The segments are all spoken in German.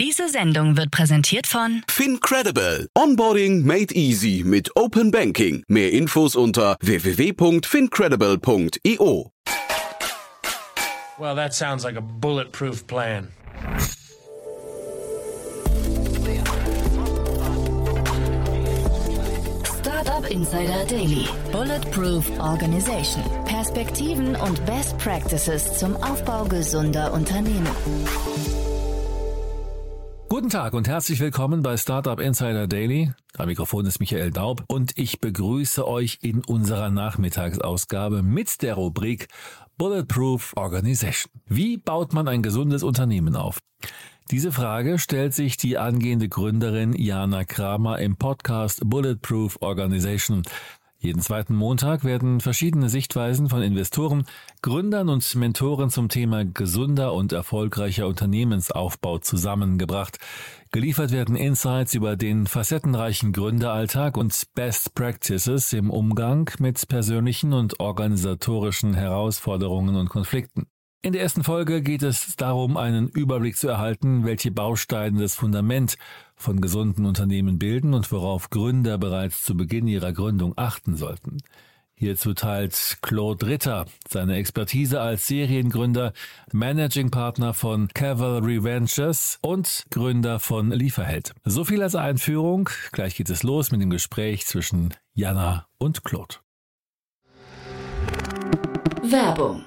Diese Sendung wird präsentiert von FinCredible. Onboarding made easy mit Open Banking. Mehr Infos unter www.fincredible.io. Well, that sounds like a bulletproof plan. Startup Insider Daily. Bulletproof Organization. Perspektiven und Best Practices zum Aufbau gesunder Unternehmen. Guten Tag und herzlich willkommen bei Startup Insider Daily. Am Mikrofon ist Michael Daub und ich begrüße euch in unserer Nachmittagsausgabe mit der Rubrik Bulletproof Organization. Wie baut man ein gesundes Unternehmen auf? Diese Frage stellt sich die angehende Gründerin Jana Kramer im Podcast Bulletproof Organization. Jeden zweiten Montag werden verschiedene Sichtweisen von Investoren, Gründern und Mentoren zum Thema gesunder und erfolgreicher Unternehmensaufbau zusammengebracht. Geliefert werden Insights über den facettenreichen Gründeralltag und Best Practices im Umgang mit persönlichen und organisatorischen Herausforderungen und Konflikten. In der ersten Folge geht es darum, einen Überblick zu erhalten, welche Bausteine das Fundament von gesunden Unternehmen bilden und worauf Gründer bereits zu Beginn ihrer Gründung achten sollten. Hierzu teilt Claude Ritter seine Expertise als Seriengründer, Managing Partner von Cavalry Ventures und Gründer von Lieferheld. So viel als Einführung. Gleich geht es los mit dem Gespräch zwischen Jana und Claude. Werbung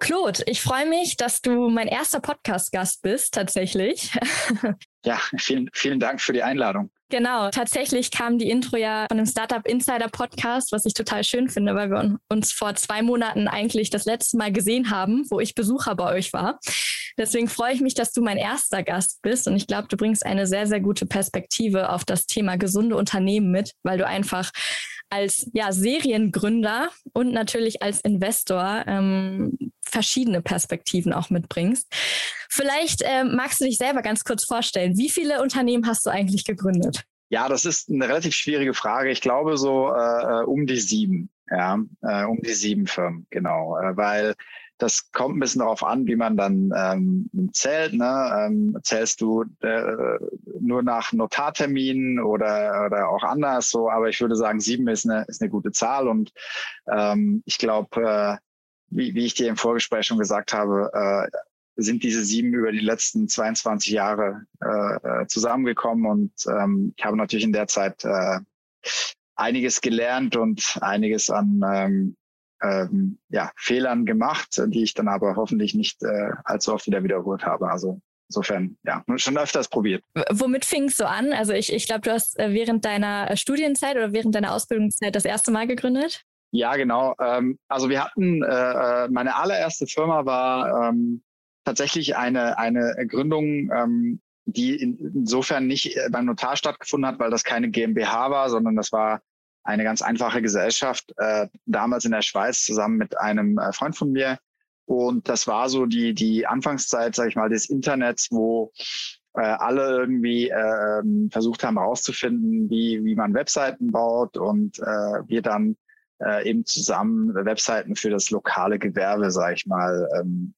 Claude, ich freue mich, dass du mein erster Podcast-Gast bist, tatsächlich. Ja, vielen, vielen Dank für die Einladung. Genau, tatsächlich kam die Intro ja von dem Startup Insider Podcast, was ich total schön finde, weil wir uns vor zwei Monaten eigentlich das letzte Mal gesehen haben, wo ich Besucher bei euch war. Deswegen freue ich mich, dass du mein erster Gast bist und ich glaube, du bringst eine sehr, sehr gute Perspektive auf das Thema gesunde Unternehmen mit, weil du einfach als ja, Seriengründer und natürlich als Investor ähm, verschiedene Perspektiven auch mitbringst. Vielleicht ähm, magst du dich selber ganz kurz vorstellen. Wie viele Unternehmen hast du eigentlich gegründet? Ja, das ist eine relativ schwierige Frage. Ich glaube so äh, um die sieben. Ja, äh, um die sieben Firmen, genau. Äh, weil das kommt ein bisschen darauf an, wie man dann ähm, zählt. Ne? Ähm, zählst du äh, nur nach Notarterminen oder, oder auch anders so, aber ich würde sagen, sieben ist eine, ist eine gute Zahl. Und ähm, ich glaube, äh, wie, wie ich dir im Vorgespräch schon gesagt habe, äh, sind diese sieben über die letzten 22 Jahre äh, zusammengekommen. Und ähm, ich habe natürlich in der Zeit äh, einiges gelernt und einiges an ähm, ähm, ja, Fehlern gemacht, die ich dann aber hoffentlich nicht äh, allzu oft wieder wiederholt habe. Also insofern, ja, schon öfters probiert. Womit fing es so an? Also ich, ich glaube, du hast äh, während deiner Studienzeit oder während deiner Ausbildungszeit das erste Mal gegründet? Ja, genau. Ähm, also wir hatten, äh, äh, meine allererste Firma war ähm, tatsächlich eine, eine Gründung, ähm, die insofern nicht äh, beim Notar stattgefunden hat, weil das keine GmbH war, sondern das war eine ganz einfache Gesellschaft, äh, damals in der Schweiz zusammen mit einem äh, Freund von mir. Und das war so die, die Anfangszeit, sage ich mal, des Internets, wo äh, alle irgendwie äh, versucht haben herauszufinden, wie, wie man Webseiten baut und äh, wir dann äh, eben zusammen Webseiten für das lokale Gewerbe, sage ich mal, ähm,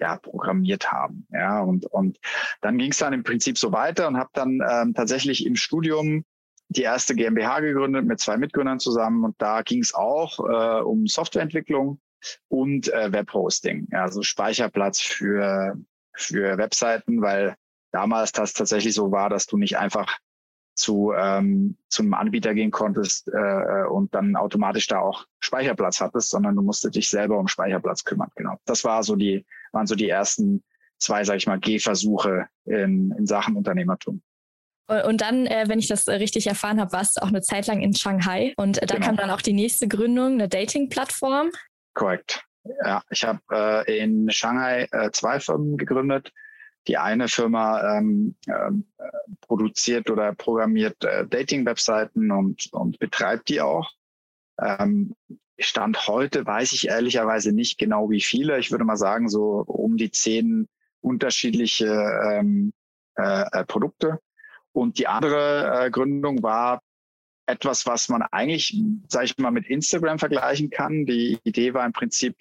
ja, programmiert haben. Ja, und, und dann ging es dann im Prinzip so weiter und habe dann ähm, tatsächlich im Studium die erste GmbH gegründet mit zwei Mitgründern zusammen und da ging es auch äh, um Softwareentwicklung und äh, Webhosting, also Speicherplatz für, für Webseiten, weil damals das tatsächlich so war, dass du nicht einfach zu, ähm, zu einem Anbieter gehen konntest äh, und dann automatisch da auch Speicherplatz hattest, sondern du musstest dich selber um Speicherplatz kümmern. Genau. Das war so die waren so die ersten zwei, sage ich mal, Gehversuche in, in Sachen Unternehmertum. Und dann, äh, wenn ich das richtig erfahren habe, warst du auch eine Zeit lang in Shanghai. Und äh, da genau. kam dann auch die nächste Gründung, eine Dating-Plattform. Korrekt. Ja, ich habe äh, in Shanghai äh, zwei Firmen gegründet. Die eine Firma ähm, äh, produziert oder programmiert äh, Dating-Webseiten und, und betreibt die auch. Ähm, Stand heute weiß ich ehrlicherweise nicht genau wie viele. Ich würde mal sagen, so um die zehn unterschiedliche ähm, äh, äh Produkte. Und die andere äh, Gründung war etwas, was man eigentlich, sage ich mal, mit Instagram vergleichen kann. Die Idee war im Prinzip,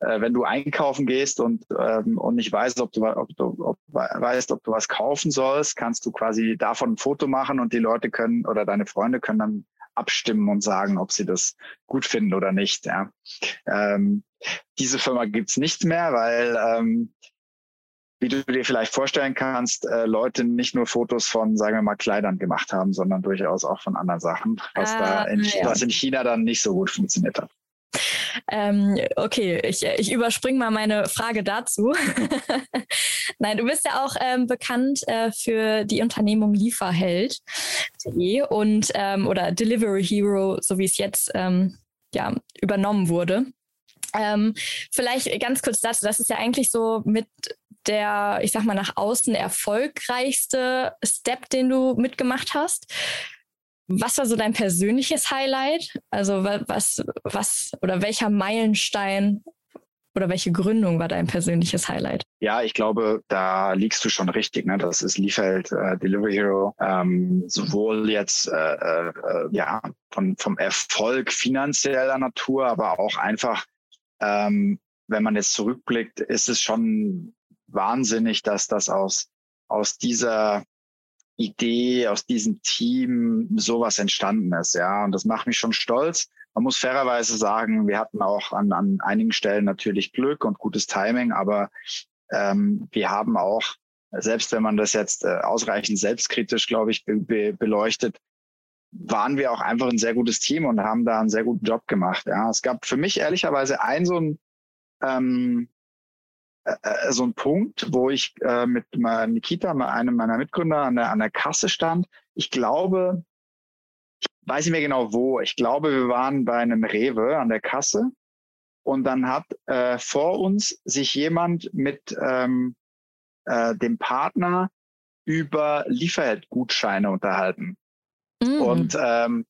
äh, wenn du einkaufen gehst und, ähm, und nicht weißt, ob du, ob, du, ob, weißt, ob du was kaufen sollst, kannst du quasi davon ein Foto machen und die Leute können oder deine Freunde können dann abstimmen und sagen, ob sie das gut finden oder nicht. Ja. Ähm, diese Firma gibt's nicht mehr, weil ähm, wie du dir vielleicht vorstellen kannst, äh, Leute nicht nur Fotos von, sagen wir mal, Kleidern gemacht haben, sondern durchaus auch von anderen Sachen, was ah, da in, ja. was in China dann nicht so gut funktioniert hat. Ähm, okay, ich, ich überspringe mal meine Frage dazu. Nein, du bist ja auch ähm, bekannt äh, für die Unternehmung Lieferheld.de und ähm, oder Delivery Hero, so wie es jetzt ähm, ja, übernommen wurde. Ähm, vielleicht ganz kurz dazu, das ist ja eigentlich so mit der, ich sag mal, nach außen erfolgreichste Step, den du mitgemacht hast. Was war so dein persönliches Highlight? Also was, was oder welcher Meilenstein oder welche Gründung war dein persönliches Highlight? Ja, ich glaube, da liegst du schon richtig. Ne? Das ist Liefeld äh, Delivery Hero. Ähm, sowohl jetzt äh, äh, ja von, vom Erfolg finanzieller Natur, aber auch einfach, ähm, wenn man jetzt zurückblickt, ist es schon wahnsinnig, dass das aus, aus dieser Idee, aus diesem Team sowas entstanden ist. Ja, und das macht mich schon stolz. Man muss fairerweise sagen, wir hatten auch an, an einigen Stellen natürlich Glück und gutes Timing, aber ähm, wir haben auch, selbst wenn man das jetzt äh, ausreichend selbstkritisch, glaube ich, be be beleuchtet, waren wir auch einfach ein sehr gutes Team und haben da einen sehr guten Job gemacht. Ja, es gab für mich ehrlicherweise ein so ein ähm, äh, äh, so ein Punkt, wo ich äh, mit Nikita, einem meiner Mitgründer, an der, an der Kasse stand. Ich glaube, ich weiß nicht mehr genau wo. Ich glaube, wir waren bei einem Rewe an der Kasse und dann hat äh, vor uns sich jemand mit ähm, äh, dem Partner über Liefergutscheine unterhalten. Mm. Und ähm,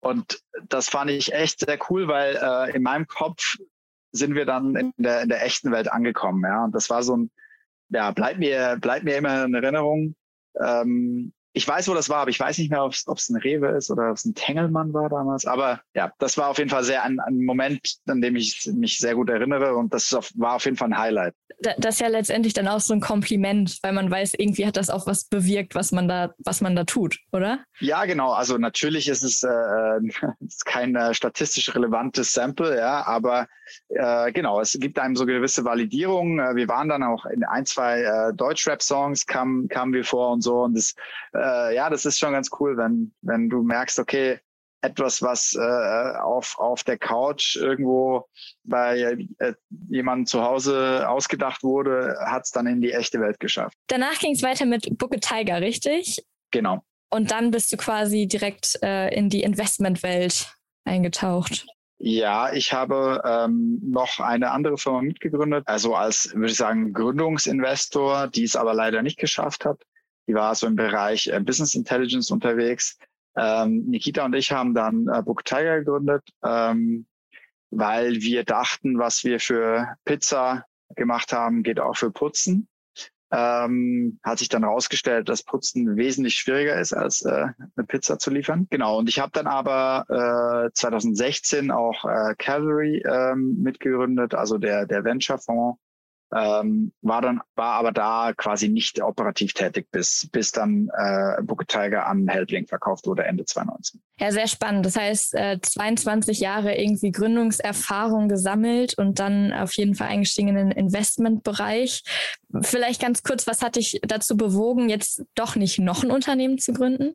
und das fand ich echt sehr cool, weil äh, in meinem Kopf sind wir dann in der, in der echten Welt angekommen. Ja, und das war so ein, ja, bleibt mir, bleibt mir immer in Erinnerung. Ähm, ich weiß, wo das war, aber ich weiß nicht mehr, ob es ein Rewe ist oder ob es ein Tengelmann war damals. Aber ja, das war auf jeden Fall sehr ein, ein Moment, an dem ich mich sehr gut erinnere und das war auf jeden Fall ein Highlight. Das ist ja letztendlich dann auch so ein Kompliment, weil man weiß, irgendwie hat das auch was bewirkt, was man da, was man da tut, oder? Ja, genau. Also natürlich ist es äh, ist kein äh, statistisch relevantes Sample, ja, aber äh, genau, es gibt einem so gewisse Validierung. Äh, wir waren dann auch in ein, zwei äh, Deutschrap-Songs kamen kamen wir vor und so und das äh, ja, das ist schon ganz cool, wenn, wenn du merkst, okay, etwas, was äh, auf, auf der Couch irgendwo bei äh, jemandem zu Hause ausgedacht wurde, hat es dann in die echte Welt geschafft. Danach ging es weiter mit Book a Tiger, richtig? Genau. Und dann bist du quasi direkt äh, in die Investmentwelt eingetaucht. Ja, ich habe ähm, noch eine andere Firma mitgegründet, also als, würde ich sagen, Gründungsinvestor, die es aber leider nicht geschafft hat. Die war so im Bereich äh, Business Intelligence unterwegs. Ähm, Nikita und ich haben dann äh, Book Tiger gegründet, ähm, weil wir dachten, was wir für Pizza gemacht haben, geht auch für Putzen. Ähm, hat sich dann herausgestellt, dass Putzen wesentlich schwieriger ist, als äh, eine Pizza zu liefern. Genau, und ich habe dann aber äh, 2016 auch äh, Calvary ähm, mitgegründet, also der, der Venture-Fonds, ähm, war dann war aber da quasi nicht operativ tätig bis bis dann äh, Book Tiger an Helpling verkauft wurde Ende 2019. Ja, sehr spannend. Das heißt, äh, 22 Jahre irgendwie Gründungserfahrung gesammelt und dann auf jeden Fall eingestiegen in den Investmentbereich. Vielleicht ganz kurz, was hat dich dazu bewogen, jetzt doch nicht noch ein Unternehmen zu gründen?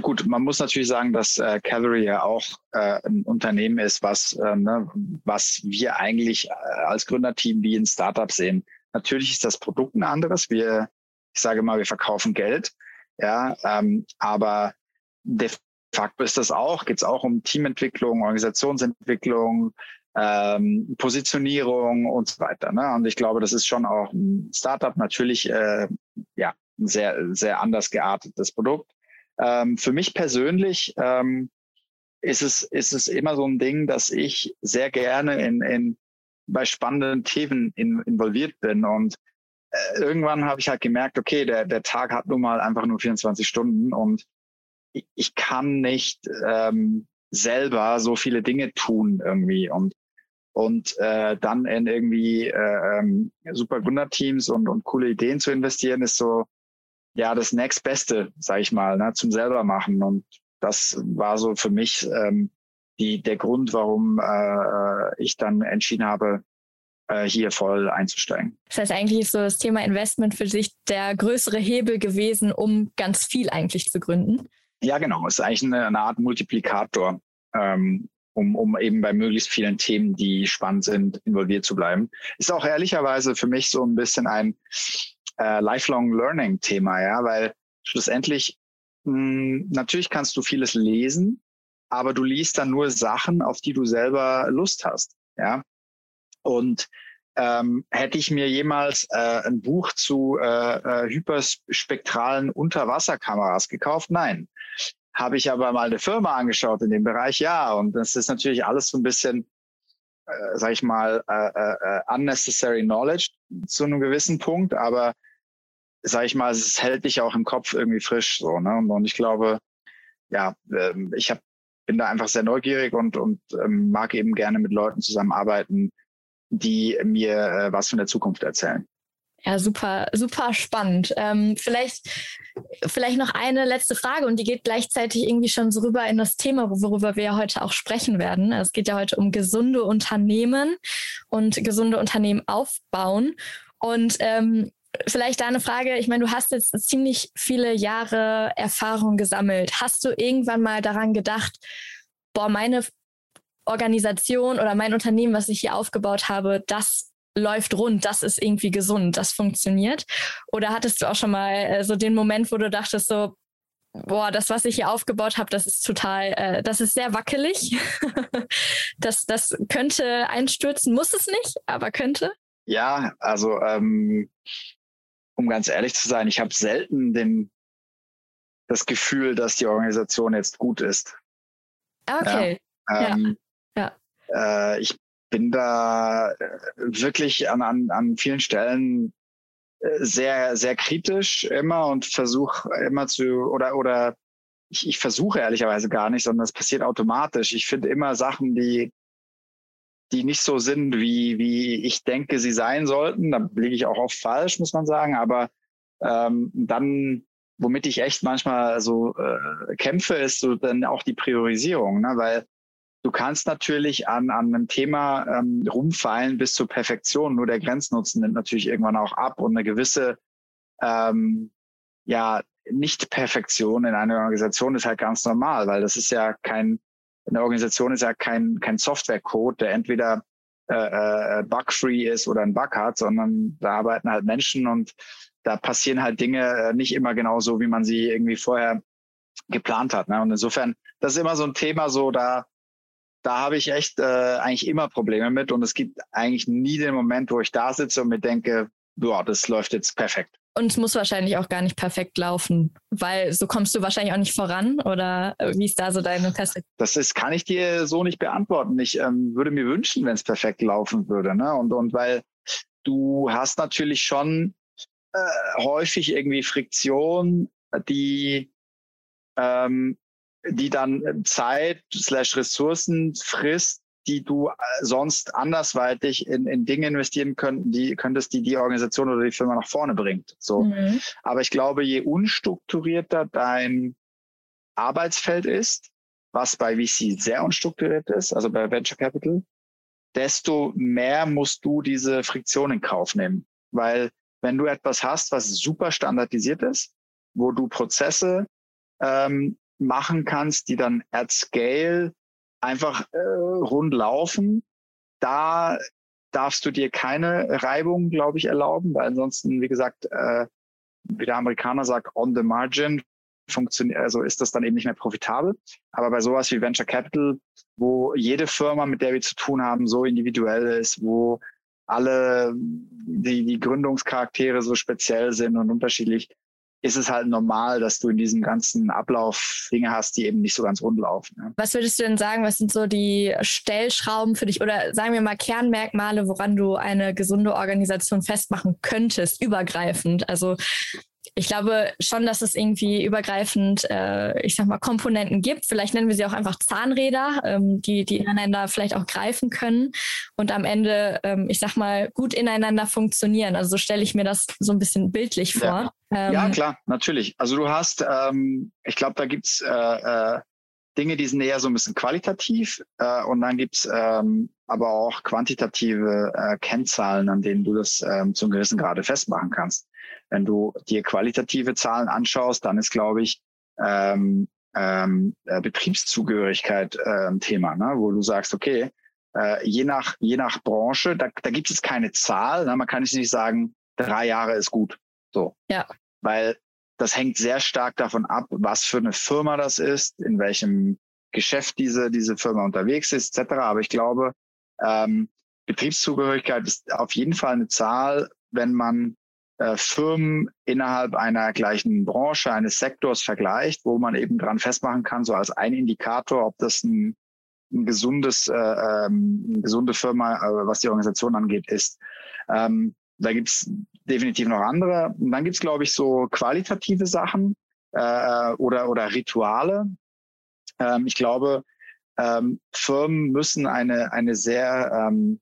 Gut, man muss natürlich sagen, dass äh, Calvary ja auch äh, ein Unternehmen ist, was, äh, ne, was wir eigentlich äh, als Gründerteam wie ein Startup sehen. Natürlich ist das Produkt ein anderes. Wir, ich sage mal, wir verkaufen Geld, ja, ähm, aber de facto ist das auch, geht es auch um Teamentwicklung, Organisationsentwicklung, ähm, Positionierung und so weiter. Ne? Und ich glaube, das ist schon auch ein Startup natürlich äh, ja ein sehr sehr anders geartetes Produkt. Ähm, für mich persönlich ähm, ist, es, ist es immer so ein Ding, dass ich sehr gerne in, in, bei spannenden Themen in, involviert bin. Und äh, irgendwann habe ich halt gemerkt, okay, der, der Tag hat nun mal einfach nur 24 Stunden und ich, ich kann nicht ähm, selber so viele Dinge tun irgendwie. Und und äh, dann in irgendwie äh, ähm, super Gründerteams und, und coole Ideen zu investieren, ist so ja das nächstbeste, sag ich mal, ne, zum selber machen. Und das war so für mich ähm, die, der Grund, warum äh, ich dann entschieden habe, äh, hier voll einzusteigen. Das heißt, eigentlich ist so das Thema Investment für sich der größere Hebel gewesen, um ganz viel eigentlich zu gründen. Ja, genau. Es ist eigentlich eine, eine Art Multiplikator, ähm, um, um eben bei möglichst vielen Themen, die spannend sind, involviert zu bleiben. Ist auch ehrlicherweise für mich so ein bisschen ein äh, Lifelong Learning Thema, ja, weil schlussendlich mh, hm, natürlich kannst du vieles lesen, aber du liest dann nur Sachen, auf die du selber Lust hast, ja. Und ähm, hätte ich mir jemals äh, ein Buch zu äh, äh, hyperspektralen Unterwasserkameras gekauft? Nein. Habe ich aber mal eine Firma angeschaut in dem Bereich? Ja. Und das ist natürlich alles so ein bisschen, äh, sag ich mal, äh, äh, äh unnecessary knowledge zu einem gewissen Punkt. Aber sag ich mal, es hält dich auch im Kopf irgendwie frisch. So, ne? Und, ich glaube, ja, äh, ich hab, bin da einfach sehr neugierig und, und ähm, mag eben gerne mit Leuten zusammenarbeiten, die mir äh, was von der Zukunft erzählen. Ja, super, super spannend. Ähm, vielleicht, vielleicht noch eine letzte Frage und die geht gleichzeitig irgendwie schon so rüber in das Thema, worüber wir ja heute auch sprechen werden. Es geht ja heute um gesunde Unternehmen und gesunde Unternehmen aufbauen. Und ähm, vielleicht da eine Frage. Ich meine, du hast jetzt ziemlich viele Jahre Erfahrung gesammelt. Hast du irgendwann mal daran gedacht, boah, meine Organisation oder mein Unternehmen, was ich hier aufgebaut habe, das läuft rund, das ist irgendwie gesund, das funktioniert? Oder hattest du auch schon mal äh, so den Moment, wo du dachtest so, boah, das, was ich hier aufgebaut habe, das ist total, äh, das ist sehr wackelig. das, das könnte einstürzen, muss es nicht, aber könnte. Ja, also ähm, um ganz ehrlich zu sein, ich habe selten den, das Gefühl, dass die Organisation jetzt gut ist. Okay. Ja, ähm, ja. Äh, ich bin da äh, wirklich an, an, an vielen Stellen äh, sehr, sehr kritisch immer und versuche immer zu, oder, oder ich, ich versuche ehrlicherweise gar nicht, sondern es passiert automatisch. Ich finde immer Sachen, die, die nicht so sind, wie, wie ich denke, sie sein sollten. Da liege ich auch oft falsch, muss man sagen. Aber ähm, dann, womit ich echt manchmal so äh, kämpfe, ist so dann auch die Priorisierung, ne? weil Du kannst natürlich an, an einem Thema ähm, rumfallen bis zur Perfektion. Nur der Grenznutzen nimmt natürlich irgendwann auch ab und eine gewisse ähm, ja, Nicht-Perfektion in einer Organisation ist halt ganz normal, weil das ist ja kein, eine Organisation ist ja kein, kein Softwarecode, der entweder äh, äh, bug-free ist oder ein Bug hat, sondern da arbeiten halt Menschen und da passieren halt Dinge äh, nicht immer genau so, wie man sie irgendwie vorher geplant hat. Ne? Und insofern, das ist immer so ein Thema, so da da habe ich echt äh, eigentlich immer Probleme mit und es gibt eigentlich nie den Moment, wo ich da sitze und mir denke, boah, das läuft jetzt perfekt. Und es muss wahrscheinlich auch gar nicht perfekt laufen, weil so kommst du wahrscheinlich auch nicht voran oder wie ist da so deine Perspektive? Das ist, kann ich dir so nicht beantworten. Ich ähm, würde mir wünschen, wenn es perfekt laufen würde. Ne? Und, und weil du hast natürlich schon äh, häufig irgendwie Friktion, die ähm, die dann Zeit slash Ressourcen frisst, die du äh, sonst andersweitig in, in Dinge investieren könnten, die könntest, die die Organisation oder die Firma nach vorne bringt. So. Mhm. Aber ich glaube, je unstrukturierter dein Arbeitsfeld ist, was bei VC sehr unstrukturiert ist, also bei Venture Capital, desto mehr musst du diese Friktion in Kauf nehmen. Weil wenn du etwas hast, was super standardisiert ist, wo du Prozesse ähm, machen kannst, die dann at scale einfach äh, rund laufen, da darfst du dir keine Reibung, glaube ich, erlauben, weil ansonsten, wie gesagt, äh, wie der Amerikaner sagt, on the margin funktioniert, also ist das dann eben nicht mehr profitabel. Aber bei sowas wie Venture Capital, wo jede Firma, mit der wir zu tun haben, so individuell ist, wo alle die, die Gründungscharaktere so speziell sind und unterschiedlich, ist es halt normal, dass du in diesem ganzen Ablauf Dinge hast, die eben nicht so ganz rund laufen. Ja. Was würdest du denn sagen, was sind so die Stellschrauben für dich oder sagen wir mal Kernmerkmale, woran du eine gesunde Organisation festmachen könntest, übergreifend? Also ich glaube schon, dass es irgendwie übergreifend, äh, ich sag mal, Komponenten gibt. Vielleicht nennen wir sie auch einfach Zahnräder, ähm, die, die ineinander vielleicht auch greifen können und am Ende, ähm, ich sag mal, gut ineinander funktionieren. Also so stelle ich mir das so ein bisschen bildlich vor. Ja, ähm, ja klar, natürlich. Also du hast, ähm, ich glaube, da gibt's äh, äh, Dinge, die sind eher so ein bisschen qualitativ äh, und dann gibt's ähm, aber auch quantitative äh, Kennzahlen, an denen du das ähm, zum gewissen Grade festmachen kannst. Wenn du dir qualitative Zahlen anschaust, dann ist, glaube ich, ähm, ähm, äh, Betriebszugehörigkeit äh, ein Thema, ne? wo du sagst, okay, äh, je nach je nach Branche, da, da gibt es keine Zahl. Ne? Man kann nicht sagen, drei Jahre ist gut. So. Ja. Weil das hängt sehr stark davon ab, was für eine Firma das ist, in welchem Geschäft diese diese Firma unterwegs ist, etc. Aber ich glaube, ähm, Betriebszugehörigkeit ist auf jeden Fall eine Zahl, wenn man äh, Firmen innerhalb einer gleichen Branche, eines Sektors vergleicht, wo man eben dran festmachen kann, so als ein Indikator, ob das ein, ein gesundes, äh, ähm, gesunde Firma, äh, was die Organisation angeht, ist. Ähm, da gibt's definitiv noch andere. Und dann gibt's, glaube ich, so qualitative Sachen äh, oder, oder Rituale. Ähm, ich glaube, ähm, Firmen müssen eine, eine sehr ähm,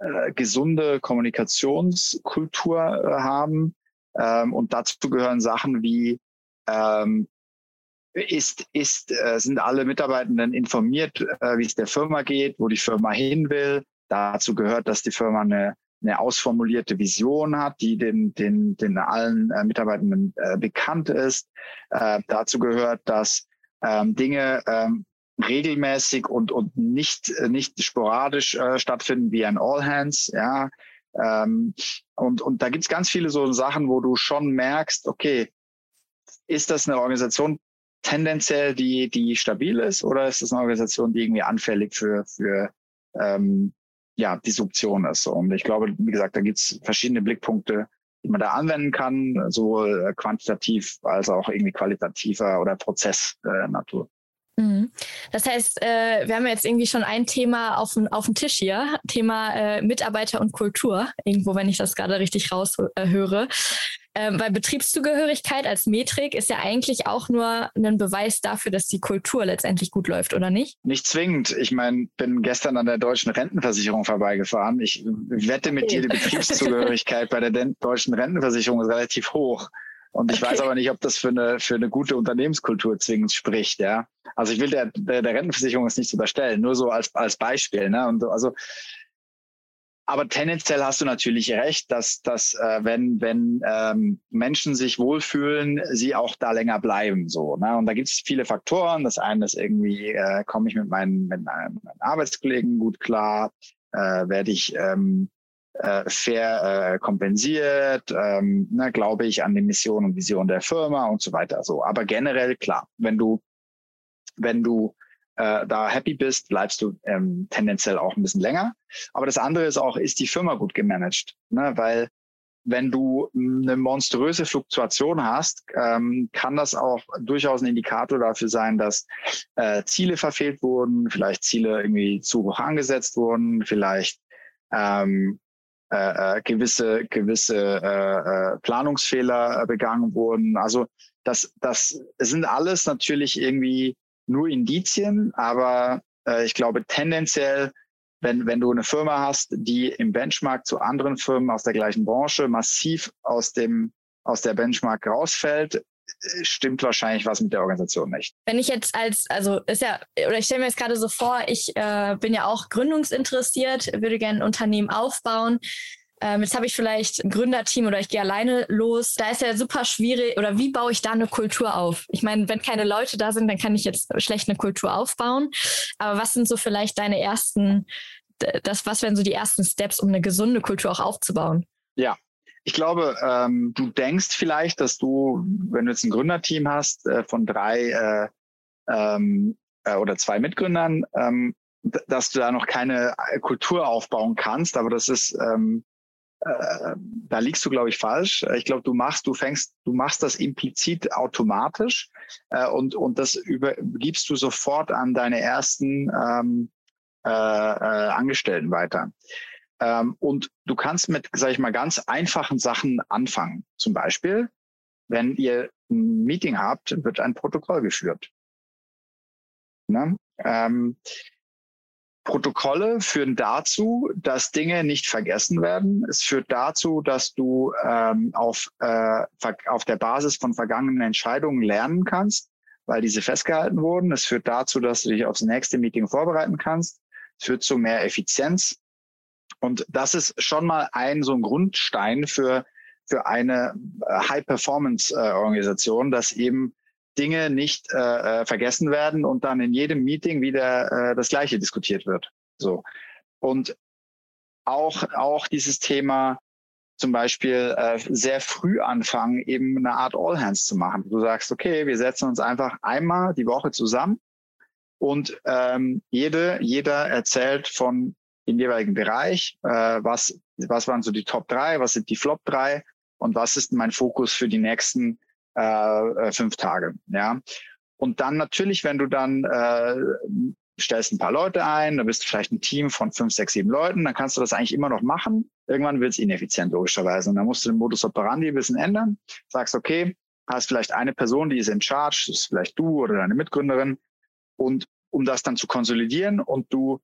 äh, gesunde Kommunikationskultur äh, haben. Ähm, und dazu gehören Sachen wie ähm, ist, ist, äh, sind alle Mitarbeitenden informiert, äh, wie es der Firma geht, wo die Firma hin will. Dazu gehört, dass die Firma eine, eine ausformulierte Vision hat, die den, den, den allen äh, Mitarbeitenden äh, bekannt ist. Dazu gehört, dass ähm, Dinge ähm, regelmäßig und, und nicht, nicht sporadisch äh, stattfinden wie ein All Hands, ja. Ähm, und, und da gibt's ganz viele so Sachen, wo du schon merkst, okay, ist das eine Organisation tendenziell, die, die stabil ist, oder ist das eine Organisation, die irgendwie anfällig für, für ähm, ja, Disruption ist? Und ich glaube, wie gesagt, da gibt's verschiedene Blickpunkte, die man da anwenden kann, sowohl quantitativ als auch irgendwie qualitativer oder Prozessnatur. Äh, Mhm. Das heißt, äh, wir haben jetzt irgendwie schon ein Thema auf dem, auf dem Tisch hier, Thema äh, Mitarbeiter und Kultur, irgendwo, wenn ich das gerade richtig raushöre. Äh, ähm, weil Betriebszugehörigkeit als Metrik ist ja eigentlich auch nur ein Beweis dafür, dass die Kultur letztendlich gut läuft, oder nicht? Nicht zwingend. Ich meine, bin gestern an der deutschen Rentenversicherung vorbeigefahren. Ich wette mit okay. dir, die Betriebszugehörigkeit bei der deutschen Rentenversicherung ist relativ hoch. Und ich okay. weiß aber nicht, ob das für eine, für eine gute Unternehmenskultur zwingend spricht, ja. Also ich will der, der, der Rentenversicherung es nicht unterstellen, nur so als, als Beispiel, ne. Und also, aber tendenziell hast du natürlich recht, dass, dass äh, wenn, wenn ähm, Menschen sich wohlfühlen, sie auch da länger bleiben. So, ne? Und da gibt es viele Faktoren. Das eine ist irgendwie, äh, komme ich mit meinen, mit meinen Arbeitskollegen gut klar, äh, werde ich ähm, äh, fair äh, kompensiert, ähm, ne, glaube ich an die Mission und Vision der Firma und so weiter. So, aber generell klar, wenn du wenn du äh, da happy bist, bleibst du ähm, tendenziell auch ein bisschen länger. Aber das andere ist auch, ist die Firma gut gemanagt, ne? weil wenn du eine monströse Fluktuation hast, ähm, kann das auch durchaus ein Indikator dafür sein, dass äh, Ziele verfehlt wurden, vielleicht Ziele irgendwie zu hoch angesetzt wurden, vielleicht ähm, äh, äh, gewisse gewisse äh, äh, Planungsfehler äh, begangen wurden. Also das das sind alles natürlich irgendwie nur Indizien, aber äh, ich glaube tendenziell, wenn wenn du eine Firma hast, die im Benchmark zu anderen Firmen aus der gleichen Branche massiv aus dem aus der Benchmark rausfällt, stimmt wahrscheinlich was mit der Organisation nicht. Wenn ich jetzt als, also ist ja, oder ich stelle mir jetzt gerade so vor, ich äh, bin ja auch gründungsinteressiert, würde gerne ein Unternehmen aufbauen. ähm, jetzt habe ich vielleicht ein Gründerteam oder ich gehe alleine los. Da ist ja super schwierig, oder wie baue ich da eine Kultur auf? Ich meine, wenn keine Leute da sind, dann kann ich jetzt schlecht eine Kultur aufbauen. Aber was sind so vielleicht deine ersten, das, was wären so die ersten Steps, um eine gesunde Kultur auch aufzubauen? Ja, ich glaube, ähm, du denkst vielleicht, dass du, wenn du jetzt ein Gründerteam hast äh, von drei äh, ähm, äh, oder zwei Mitgründern, ähm, dass du da noch keine Kultur aufbauen kannst. Aber das ist ähm, äh, da liegst du, glaube ich, falsch. Ich glaube, du machst, du fängst, du machst das implizit automatisch äh, und, und das übergibst du sofort an deine ersten ähm, äh, äh, Angestellten weiter. Ähm, und du kannst mit, sage ich mal, ganz einfachen Sachen anfangen. Zum Beispiel, wenn ihr ein Meeting habt, wird ein Protokoll geführt. Ne? Ähm, Protokolle führen dazu, dass Dinge nicht vergessen werden. Es führt dazu, dass du ähm, auf, äh, auf der Basis von vergangenen Entscheidungen lernen kannst, weil diese festgehalten wurden. Es führt dazu, dass du dich aufs nächste Meeting vorbereiten kannst. Es führt zu mehr Effizienz. Und das ist schon mal ein so ein Grundstein für, für eine äh, High-Performance-Organisation, dass eben Dinge nicht äh, äh, vergessen werden und dann in jedem Meeting wieder äh, das Gleiche diskutiert wird. So. Und auch, auch dieses Thema zum Beispiel äh, sehr früh anfangen, eben eine Art All Hands zu machen. Du sagst, okay, wir setzen uns einfach einmal die Woche zusammen und ähm, jede, jeder erzählt von dem jeweiligen Bereich, äh, was, was waren so die Top drei, was sind die Flop drei und was ist mein Fokus für die nächsten äh, äh, fünf Tage. Ja. Und dann natürlich, wenn du dann äh, stellst ein paar Leute ein, da bist du vielleicht ein Team von fünf, sechs, sieben Leuten, dann kannst du das eigentlich immer noch machen. Irgendwann wird es ineffizient, logischerweise. Und dann musst du den Modus operandi ein bisschen ändern. Sagst, okay, hast vielleicht eine Person, die ist in charge, das ist vielleicht du oder deine Mitgründerin. Und um das dann zu konsolidieren und du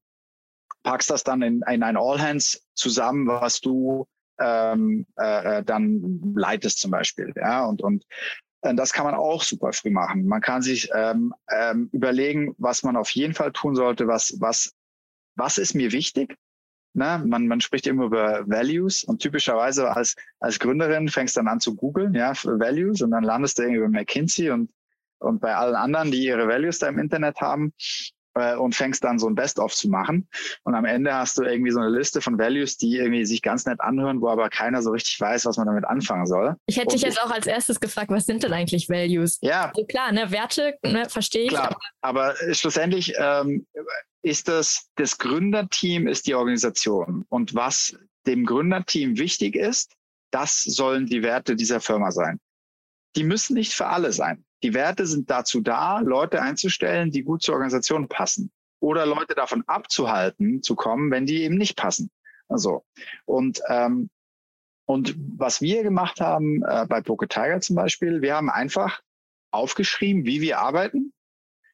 packst das dann in, in ein All Hands zusammen, was du ähm, äh, äh dann leitest zum Beispiel. Ja, und, und äh, das kann man auch super früh machen. Man kann sich ähm, ähm, überlegen, was man auf jeden Fall tun sollte, was, was, was ist mir wichtig. Ne? Man, man spricht immer über Values und typischerweise als, als Gründerin fängst dann an zu googeln, ja, für Values und dann landest du irgendwie bei McKinsey und, und bei allen anderen, die ihre Values da im Internet haben äh, und fängst dann so ein Best-of zu machen. Und am Ende hast du irgendwie so eine Liste von Values, die irgendwie sich ganz nett anhören, wo aber keiner so richtig weiß, was man damit anfangen soll. Ich hätte und dich jetzt auch als erstes gefragt, was sind denn eigentlich Values? Ja. Also klar, ne, Werte, ne, verstehe ich. Klar, aber, aber schlussendlich ähm, ist das, das Gründerteam ist die Organisation. Und was dem Gründerteam wichtig ist, das sollen die Werte dieser Firma sein. Die müssen nicht für alle sein. Die Werte sind dazu da, Leute einzustellen, die gut zur Organisation passen oder Leute davon abzuhalten, zu kommen, wenn die eben nicht passen. Also und ähm, und was wir gemacht haben äh, bei Poke Tiger zum Beispiel, wir haben einfach aufgeschrieben, wie wir arbeiten,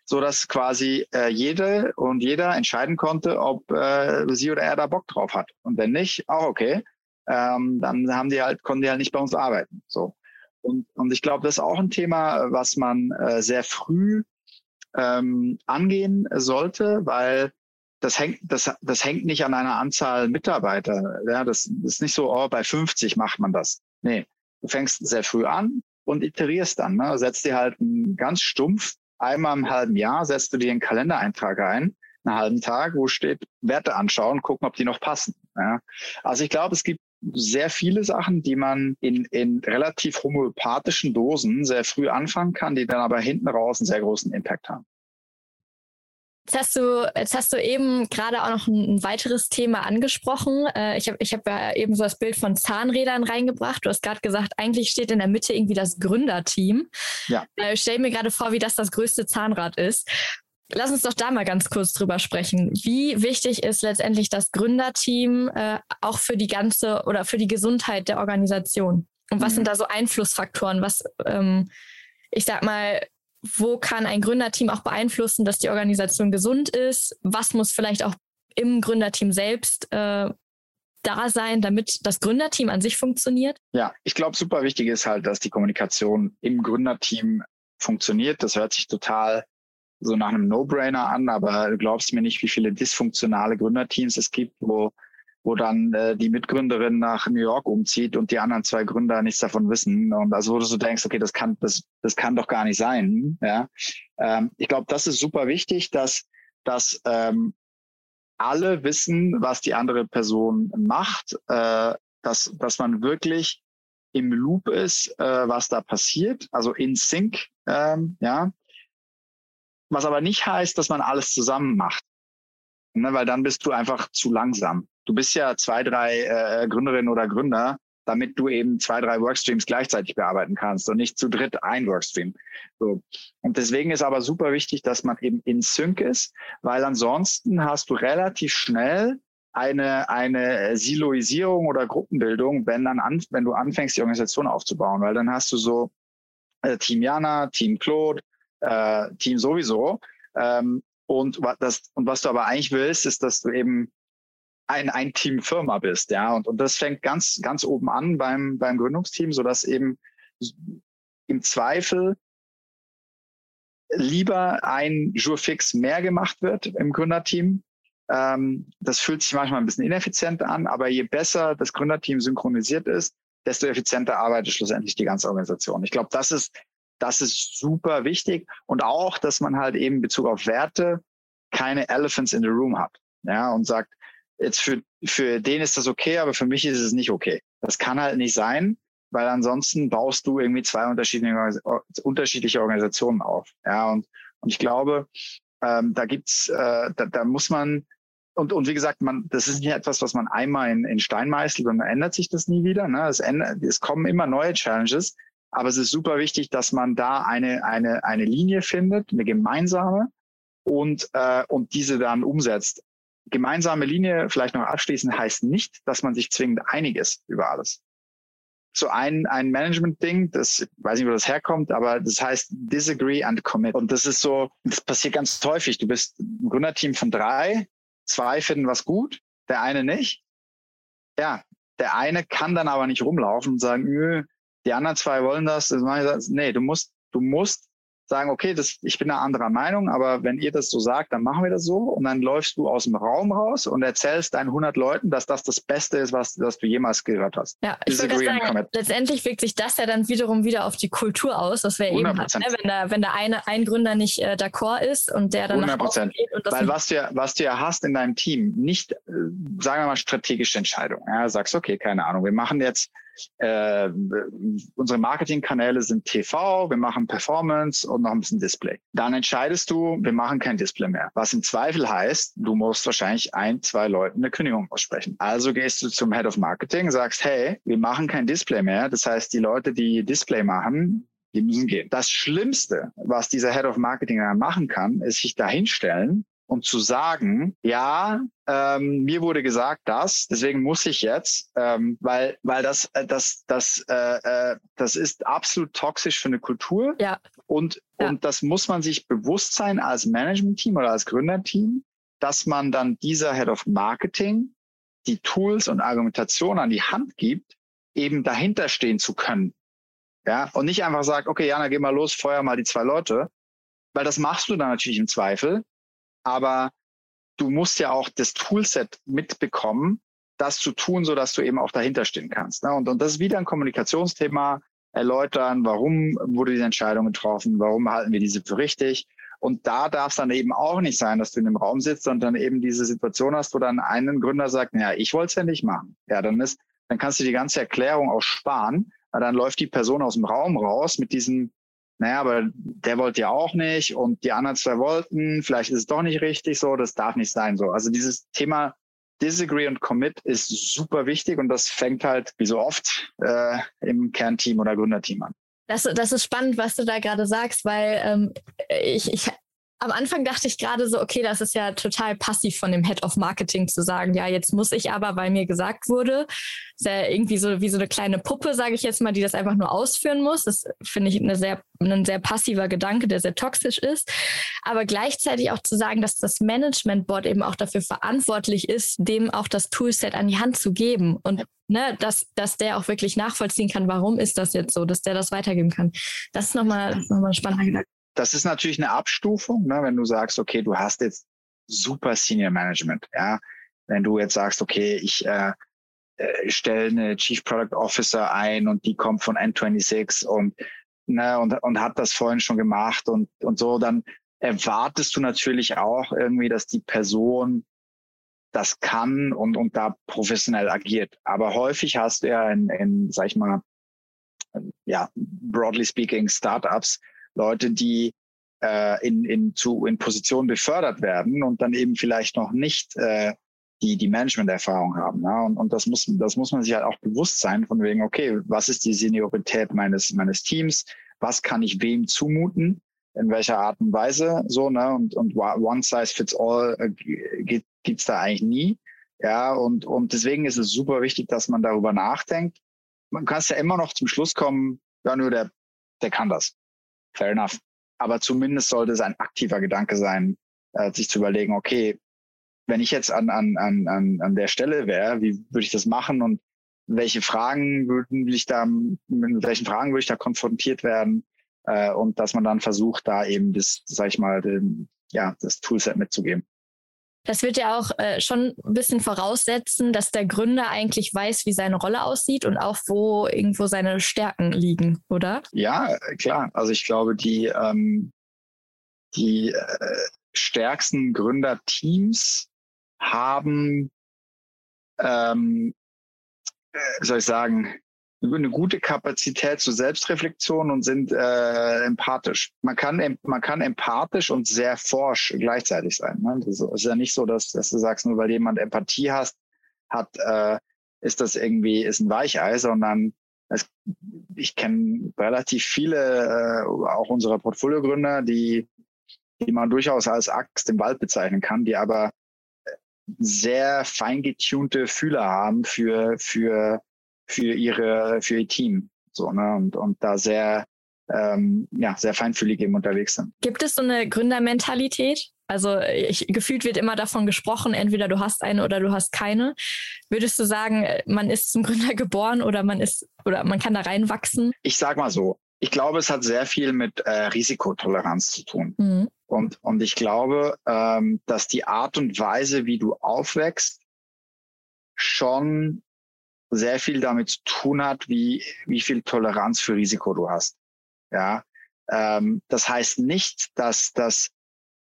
so dass quasi äh, jede und jeder entscheiden konnte, ob äh, sie oder er da Bock drauf hat. Und wenn nicht, auch okay. Ähm, dann haben die halt, konnten die halt nicht bei uns arbeiten. So. Und, und ich glaube, das ist auch ein Thema, was man äh, sehr früh ähm, angehen sollte, weil das hängt, das, das hängt nicht an einer Anzahl Mitarbeiter. Ja, das, das ist nicht so, oh, bei 50 macht man das. Nee, du fängst sehr früh an und iterierst dann. Ne? Setzt dir halt ganz stumpf, einmal im halben Jahr setzt du dir einen Kalendereintrag ein, einen halben Tag, wo steht Werte anschauen, gucken, ob die noch passen. Ja? Also ich glaube, es gibt sehr viele Sachen, die man in, in relativ homöopathischen Dosen sehr früh anfangen kann, die dann aber hinten raus einen sehr großen Impact haben. Jetzt hast du, jetzt hast du eben gerade auch noch ein, ein weiteres Thema angesprochen. Äh, ich habe ich hab ja eben so das Bild von Zahnrädern reingebracht. Du hast gerade gesagt, eigentlich steht in der Mitte irgendwie das Gründerteam. Ja. Äh, ich stelle mir gerade vor, wie das das größte Zahnrad ist. Lass uns doch da mal ganz kurz drüber sprechen. Wie wichtig ist letztendlich das Gründerteam äh, auch für die ganze oder für die Gesundheit der Organisation? Und was mhm. sind da so Einflussfaktoren? Was, ähm, ich sag mal, wo kann ein Gründerteam auch beeinflussen, dass die Organisation gesund ist? Was muss vielleicht auch im Gründerteam selbst äh, da sein, damit das Gründerteam an sich funktioniert? Ja, ich glaube, super wichtig ist halt, dass die Kommunikation im Gründerteam funktioniert. Das hört sich total so nach einem No-Brainer an, aber du glaubst mir nicht, wie viele dysfunktionale Gründerteams es gibt, wo wo dann äh, die Mitgründerin nach New York umzieht und die anderen zwei Gründer nichts davon wissen. Und also wo du so denkst, okay, das kann, das, das kann doch gar nicht sein. Ja, ähm, ich glaube, das ist super wichtig, dass, dass ähm, alle wissen, was die andere Person macht, äh, dass, dass man wirklich im Loop ist, äh, was da passiert, also in Sync, ähm, ja. Was aber nicht heißt, dass man alles zusammen macht, ne, weil dann bist du einfach zu langsam. Du bist ja zwei, drei äh, Gründerinnen oder Gründer, damit du eben zwei, drei Workstreams gleichzeitig bearbeiten kannst und nicht zu dritt ein Workstream. So. Und deswegen ist aber super wichtig, dass man eben in Sync ist, weil ansonsten hast du relativ schnell eine, eine Siloisierung oder Gruppenbildung, wenn dann an, wenn du anfängst, die Organisation aufzubauen, weil dann hast du so äh, Team Jana, Team Claude, äh, Team sowieso. Ähm, und, was das, und was du aber eigentlich willst, ist, dass du eben ein, ein Team Firma bist, ja. Und, und das fängt ganz, ganz oben an beim, beim Gründungsteam, so dass eben im Zweifel lieber ein Jurfix mehr gemacht wird im Gründerteam. Ähm, das fühlt sich manchmal ein bisschen ineffizient an, aber je besser das Gründerteam synchronisiert ist, desto effizienter arbeitet schlussendlich die ganze Organisation. Ich glaube, das ist, das ist super wichtig und auch, dass man halt eben in Bezug auf Werte keine Elephants in the Room hat. Ja, und sagt, jetzt für, für den ist das okay, aber für mich ist es nicht okay. Das kann halt nicht sein, weil ansonsten baust du irgendwie zwei unterschiedliche, unterschiedliche Organisationen auf. Ja, und, und ich glaube, ähm, da gibt's, äh, da, da muss man, und, und wie gesagt, man, das ist nicht etwas, was man einmal in, in Stein meißelt und dann ändert sich das nie wieder. Ne? Es, ändert, es kommen immer neue Challenges, aber es ist super wichtig, dass man da eine, eine, eine Linie findet, eine gemeinsame und, äh, und diese dann umsetzt gemeinsame Linie vielleicht noch abschließend heißt nicht, dass man sich zwingend einig ist über alles. So ein, ein Management-Ding, das weiß nicht, wo das herkommt, aber das heißt disagree and commit. Und das ist so, das passiert ganz häufig. Du bist ein Gründerteam von drei, zwei finden was gut, der eine nicht. Ja, der eine kann dann aber nicht rumlaufen und sagen, nö, die anderen zwei wollen das, das das. Nee, du musst, du musst sagen, okay, das, ich bin einer anderer Meinung, aber wenn ihr das so sagt, dann machen wir das so. Und dann läufst du aus dem Raum raus und erzählst deinen 100 Leuten, dass das das Beste ist, was, was du jemals gehört hast. Ja, ich würde sagen, letztendlich wirkt sich das ja dann wiederum wieder auf die Kultur aus, was wir 100%. eben hatten. Ne? Wenn da, wenn der eine, ein Gründer nicht äh, d'accord ist und der dann 100%. nach Hause geht. Und das Weil was du, ja, was du ja hast in deinem Team, nicht, äh, sagen wir mal, strategische Entscheidungen. Ja, sagst, okay, keine Ahnung, wir machen jetzt äh, unsere Marketingkanäle sind TV, wir machen Performance und noch ein bisschen Display. Dann entscheidest du, wir machen kein Display mehr. Was im Zweifel heißt, du musst wahrscheinlich ein, zwei Leuten eine Kündigung aussprechen. Also gehst du zum Head of Marketing, sagst, hey, wir machen kein Display mehr. Das heißt, die Leute, die Display machen, die müssen gehen. Das Schlimmste, was dieser Head of Marketing dann machen kann, ist sich dahinstellen und zu sagen, ja, ähm, mir wurde gesagt das, deswegen muss ich jetzt, ähm, weil weil das äh, das das äh, äh, das ist absolut toxisch für eine Kultur. Ja. Und ja. und das muss man sich bewusst sein als Management-Team oder als Gründerteam, dass man dann dieser Head of Marketing die Tools und Argumentation an die Hand gibt, eben dahinter stehen zu können. Ja, und nicht einfach sagt, okay, Jana, geh mal los, feuer mal die zwei Leute, weil das machst du dann natürlich im Zweifel, aber du musst ja auch das Toolset mitbekommen, das zu tun, so dass du eben auch dahinter stehen kannst. Ne? Und, und das ist wieder ein Kommunikationsthema, erläutern, warum wurde diese Entscheidung getroffen, warum halten wir diese für richtig. Und da darf es dann eben auch nicht sein, dass du in dem Raum sitzt und dann eben diese Situation hast, wo dann einen Gründer sagt, ja, ich wollte es ja nicht machen. Ja, dann ist, dann kannst du die ganze Erklärung auch sparen, weil dann läuft die Person aus dem Raum raus mit diesem, naja, aber der wollte ja auch nicht und die anderen zwei wollten, vielleicht ist es doch nicht richtig so, das darf nicht sein so. Also dieses Thema Disagree und Commit ist super wichtig und das fängt halt, wie so oft, äh, im Kernteam oder Gründerteam an. Das, das ist spannend, was du da gerade sagst, weil ähm, ich, ich am Anfang dachte ich gerade so, okay, das ist ja total passiv von dem Head of Marketing zu sagen, ja, jetzt muss ich aber, weil mir gesagt wurde, ist ja irgendwie so wie so eine kleine Puppe, sage ich jetzt mal, die das einfach nur ausführen muss. Das finde ich eine sehr, ein sehr passiver Gedanke, der sehr toxisch ist. Aber gleichzeitig auch zu sagen, dass das Management Board eben auch dafür verantwortlich ist, dem auch das Toolset an die Hand zu geben und ne, dass, dass der auch wirklich nachvollziehen kann, warum ist das jetzt so, dass der das weitergeben kann. Das ist nochmal noch ein spannender Gedanke. Das ist natürlich eine Abstufung, ne, wenn du sagst, okay, du hast jetzt super Senior Management, ja. wenn du jetzt sagst, okay, ich äh, äh, stelle eine Chief Product Officer ein und die kommt von N26 und, ne, und, und hat das vorhin schon gemacht und, und so, dann erwartest du natürlich auch irgendwie, dass die Person das kann und, und da professionell agiert. Aber häufig hast du ja in, in sag ich mal, ja, broadly speaking, Startups, Leute, die äh, in, in, zu, in Positionen befördert werden und dann eben vielleicht noch nicht äh, die, die Management-Erfahrung haben. Ja? Und, und das, muss, das muss man sich halt auch bewusst sein, von wegen, okay, was ist die Seniorität meines, meines Teams? Was kann ich wem zumuten? In welcher Art und Weise? So, ne? Und, und one size fits all äh, gibt gibt's da eigentlich nie. Ja, und, und deswegen ist es super wichtig, dass man darüber nachdenkt. Man kann ja immer noch zum Schluss kommen, ja, nur der, der kann das. Fair enough. Aber zumindest sollte es ein aktiver Gedanke sein, äh, sich zu überlegen, okay, wenn ich jetzt an, an, an, an der Stelle wäre, wie würde ich das machen und welche Fragen würden ich da, mit welchen Fragen würde ich da konfrontiert werden? Äh, und dass man dann versucht, da eben das, sag ich mal, den, ja, das Toolset mitzugeben. Das wird ja auch äh, schon ein bisschen voraussetzen, dass der Gründer eigentlich weiß, wie seine Rolle aussieht und auch wo irgendwo seine Stärken liegen, oder? Ja, klar. Also ich glaube, die, ähm, die äh, stärksten Gründerteams haben, ähm, äh, soll ich sagen, eine gute Kapazität zur Selbstreflexion und sind äh, empathisch. Man kann, man kann empathisch und sehr forsch gleichzeitig sein. Ne? Das ist ja nicht so, dass, dass du sagst, nur weil jemand Empathie hast, hat, äh, ist das irgendwie, ist ein Weichei, sondern es, ich kenne relativ viele, äh, auch unserer Portfoliogründer, die, die man durchaus als Axt im Wald bezeichnen kann, die aber sehr feingetunte Fühler haben für, für, für ihre, für ihr Team. So, ne? Und, und da sehr, ähm, ja, sehr feinfühlig eben unterwegs sind. Gibt es so eine Gründermentalität? Also ich, gefühlt wird immer davon gesprochen, entweder du hast eine oder du hast keine. Würdest du sagen, man ist zum Gründer geboren oder man ist oder man kann da reinwachsen? Ich sag mal so, ich glaube, es hat sehr viel mit äh, Risikotoleranz zu tun. Mhm. Und, und ich glaube, ähm, dass die Art und Weise, wie du aufwächst, schon sehr viel damit zu tun hat, wie, wie viel Toleranz für Risiko du hast. Ja, ähm, das heißt nicht, dass, dass,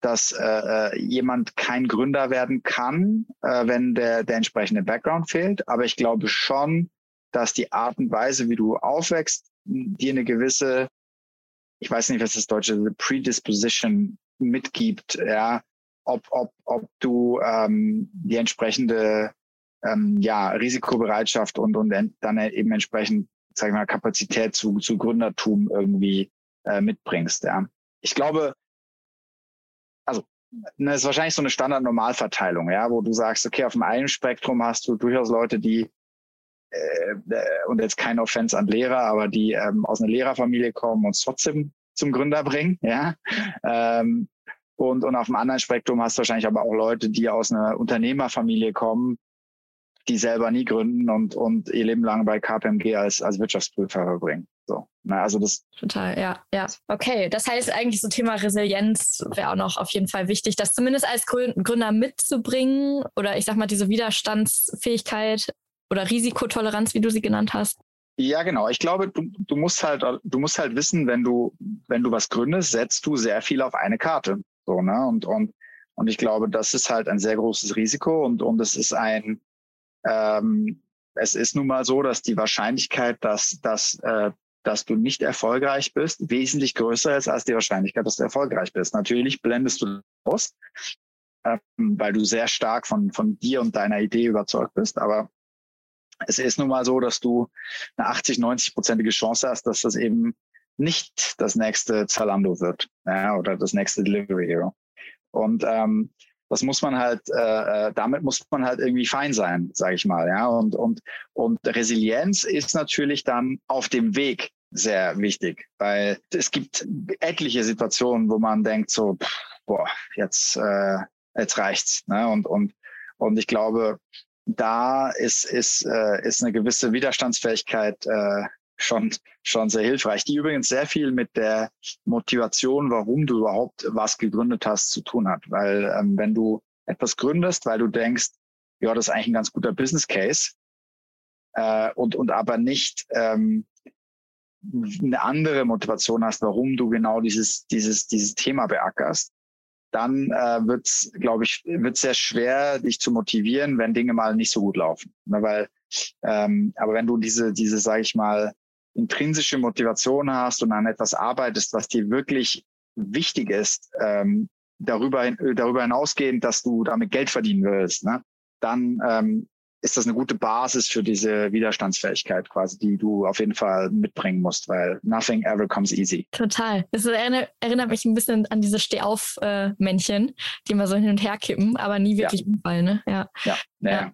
dass äh, äh, jemand kein Gründer werden kann, äh, wenn der, der entsprechende Background fehlt. Aber ich glaube schon, dass die Art und Weise, wie du aufwächst, dir eine gewisse, ich weiß nicht, was das deutsche Predisposition mitgibt, ja, ob, ob, ob du ähm, die entsprechende ähm, ja, Risikobereitschaft und, und dann eben entsprechend, sag ich mal, Kapazität zu, zu Gründertum irgendwie äh, mitbringst. Ja. Ich glaube, also ne, ist wahrscheinlich so eine Standard-Normalverteilung, ja, wo du sagst, okay, auf dem einen Spektrum hast du durchaus Leute, die äh, äh und jetzt kein Offense an Lehrer, aber die ähm, aus einer Lehrerfamilie kommen und trotzdem zum Gründer bringen, ja. Ähm, und, und auf dem anderen Spektrum hast du wahrscheinlich aber auch Leute, die aus einer Unternehmerfamilie kommen, die selber nie gründen und, und ihr Leben lang bei KPMG als, als Wirtschaftsprüfer verbringen. So. Na, also das. Total, ja, ja. Okay. Das heißt eigentlich so Thema Resilienz wäre auch noch auf jeden Fall wichtig, das zumindest als Gründer mitzubringen oder ich sag mal diese Widerstandsfähigkeit oder Risikotoleranz, wie du sie genannt hast. Ja, genau. Ich glaube, du, du musst halt, du musst halt wissen, wenn du, wenn du was gründest, setzt du sehr viel auf eine Karte. So, ne? Und, und, und ich glaube, das ist halt ein sehr großes Risiko und, und es ist ein, ähm, es ist nun mal so, dass die Wahrscheinlichkeit, dass, dass, äh, dass du nicht erfolgreich bist, wesentlich größer ist als die Wahrscheinlichkeit, dass du erfolgreich bist. Natürlich blendest du aus, ähm, weil du sehr stark von, von dir und deiner Idee überzeugt bist, aber es ist nun mal so, dass du eine 80, 90-prozentige Chance hast, dass das eben nicht das nächste Zalando wird ja, oder das nächste Delivery Hero. Und ähm, das muss man halt, äh, äh damit muss man halt irgendwie fein sein, sage ich mal. Ja, und und und Resilienz ist natürlich dann auf dem Weg sehr wichtig, weil es gibt etliche Situationen, wo man denkt so, pff, boah, jetzt äh, jetzt reicht's. Ne? Und und und ich glaube, da ist, ist, äh, ist eine gewisse Widerstandsfähigkeit äh, schon, schon sehr hilfreich, die übrigens sehr viel mit der Motivation, warum du überhaupt was gegründet hast, zu tun hat. Weil ähm, wenn du etwas gründest, weil du denkst, ja, das ist eigentlich ein ganz guter Business Case äh, und, und aber nicht ähm, eine andere Motivation hast, warum du genau dieses, dieses, dieses Thema beackerst, dann äh, wird es, glaube ich, wird sehr schwer, dich zu motivieren, wenn Dinge mal nicht so gut laufen. Ne, weil, ähm, aber wenn du diese, diese, sage ich mal, intrinsische Motivation hast und an etwas arbeitest, was dir wirklich wichtig ist, ähm, darüber, darüber hinausgehend, dass du damit Geld verdienen willst, ne, dann ähm, ist das eine gute Basis für diese Widerstandsfähigkeit quasi, die du auf jeden Fall mitbringen musst, weil nothing ever comes easy. Total. Das erinnert, erinnert mich ein bisschen an diese Stehauf-Männchen, die immer so hin und her kippen, aber nie wirklich ja. umfallen. Ne? Ja. Ja. ja. ja.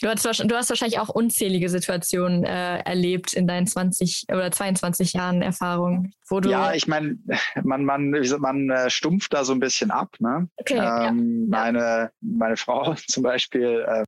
Du hast, du hast wahrscheinlich auch unzählige Situationen äh, erlebt in deinen 20 oder 22 Jahren Erfahrung, wo du. Ja, ich meine, man, man, man äh, stumpft da so ein bisschen ab. Ne? Okay, ähm, ja. Meine, meine Frau zum Beispiel äh,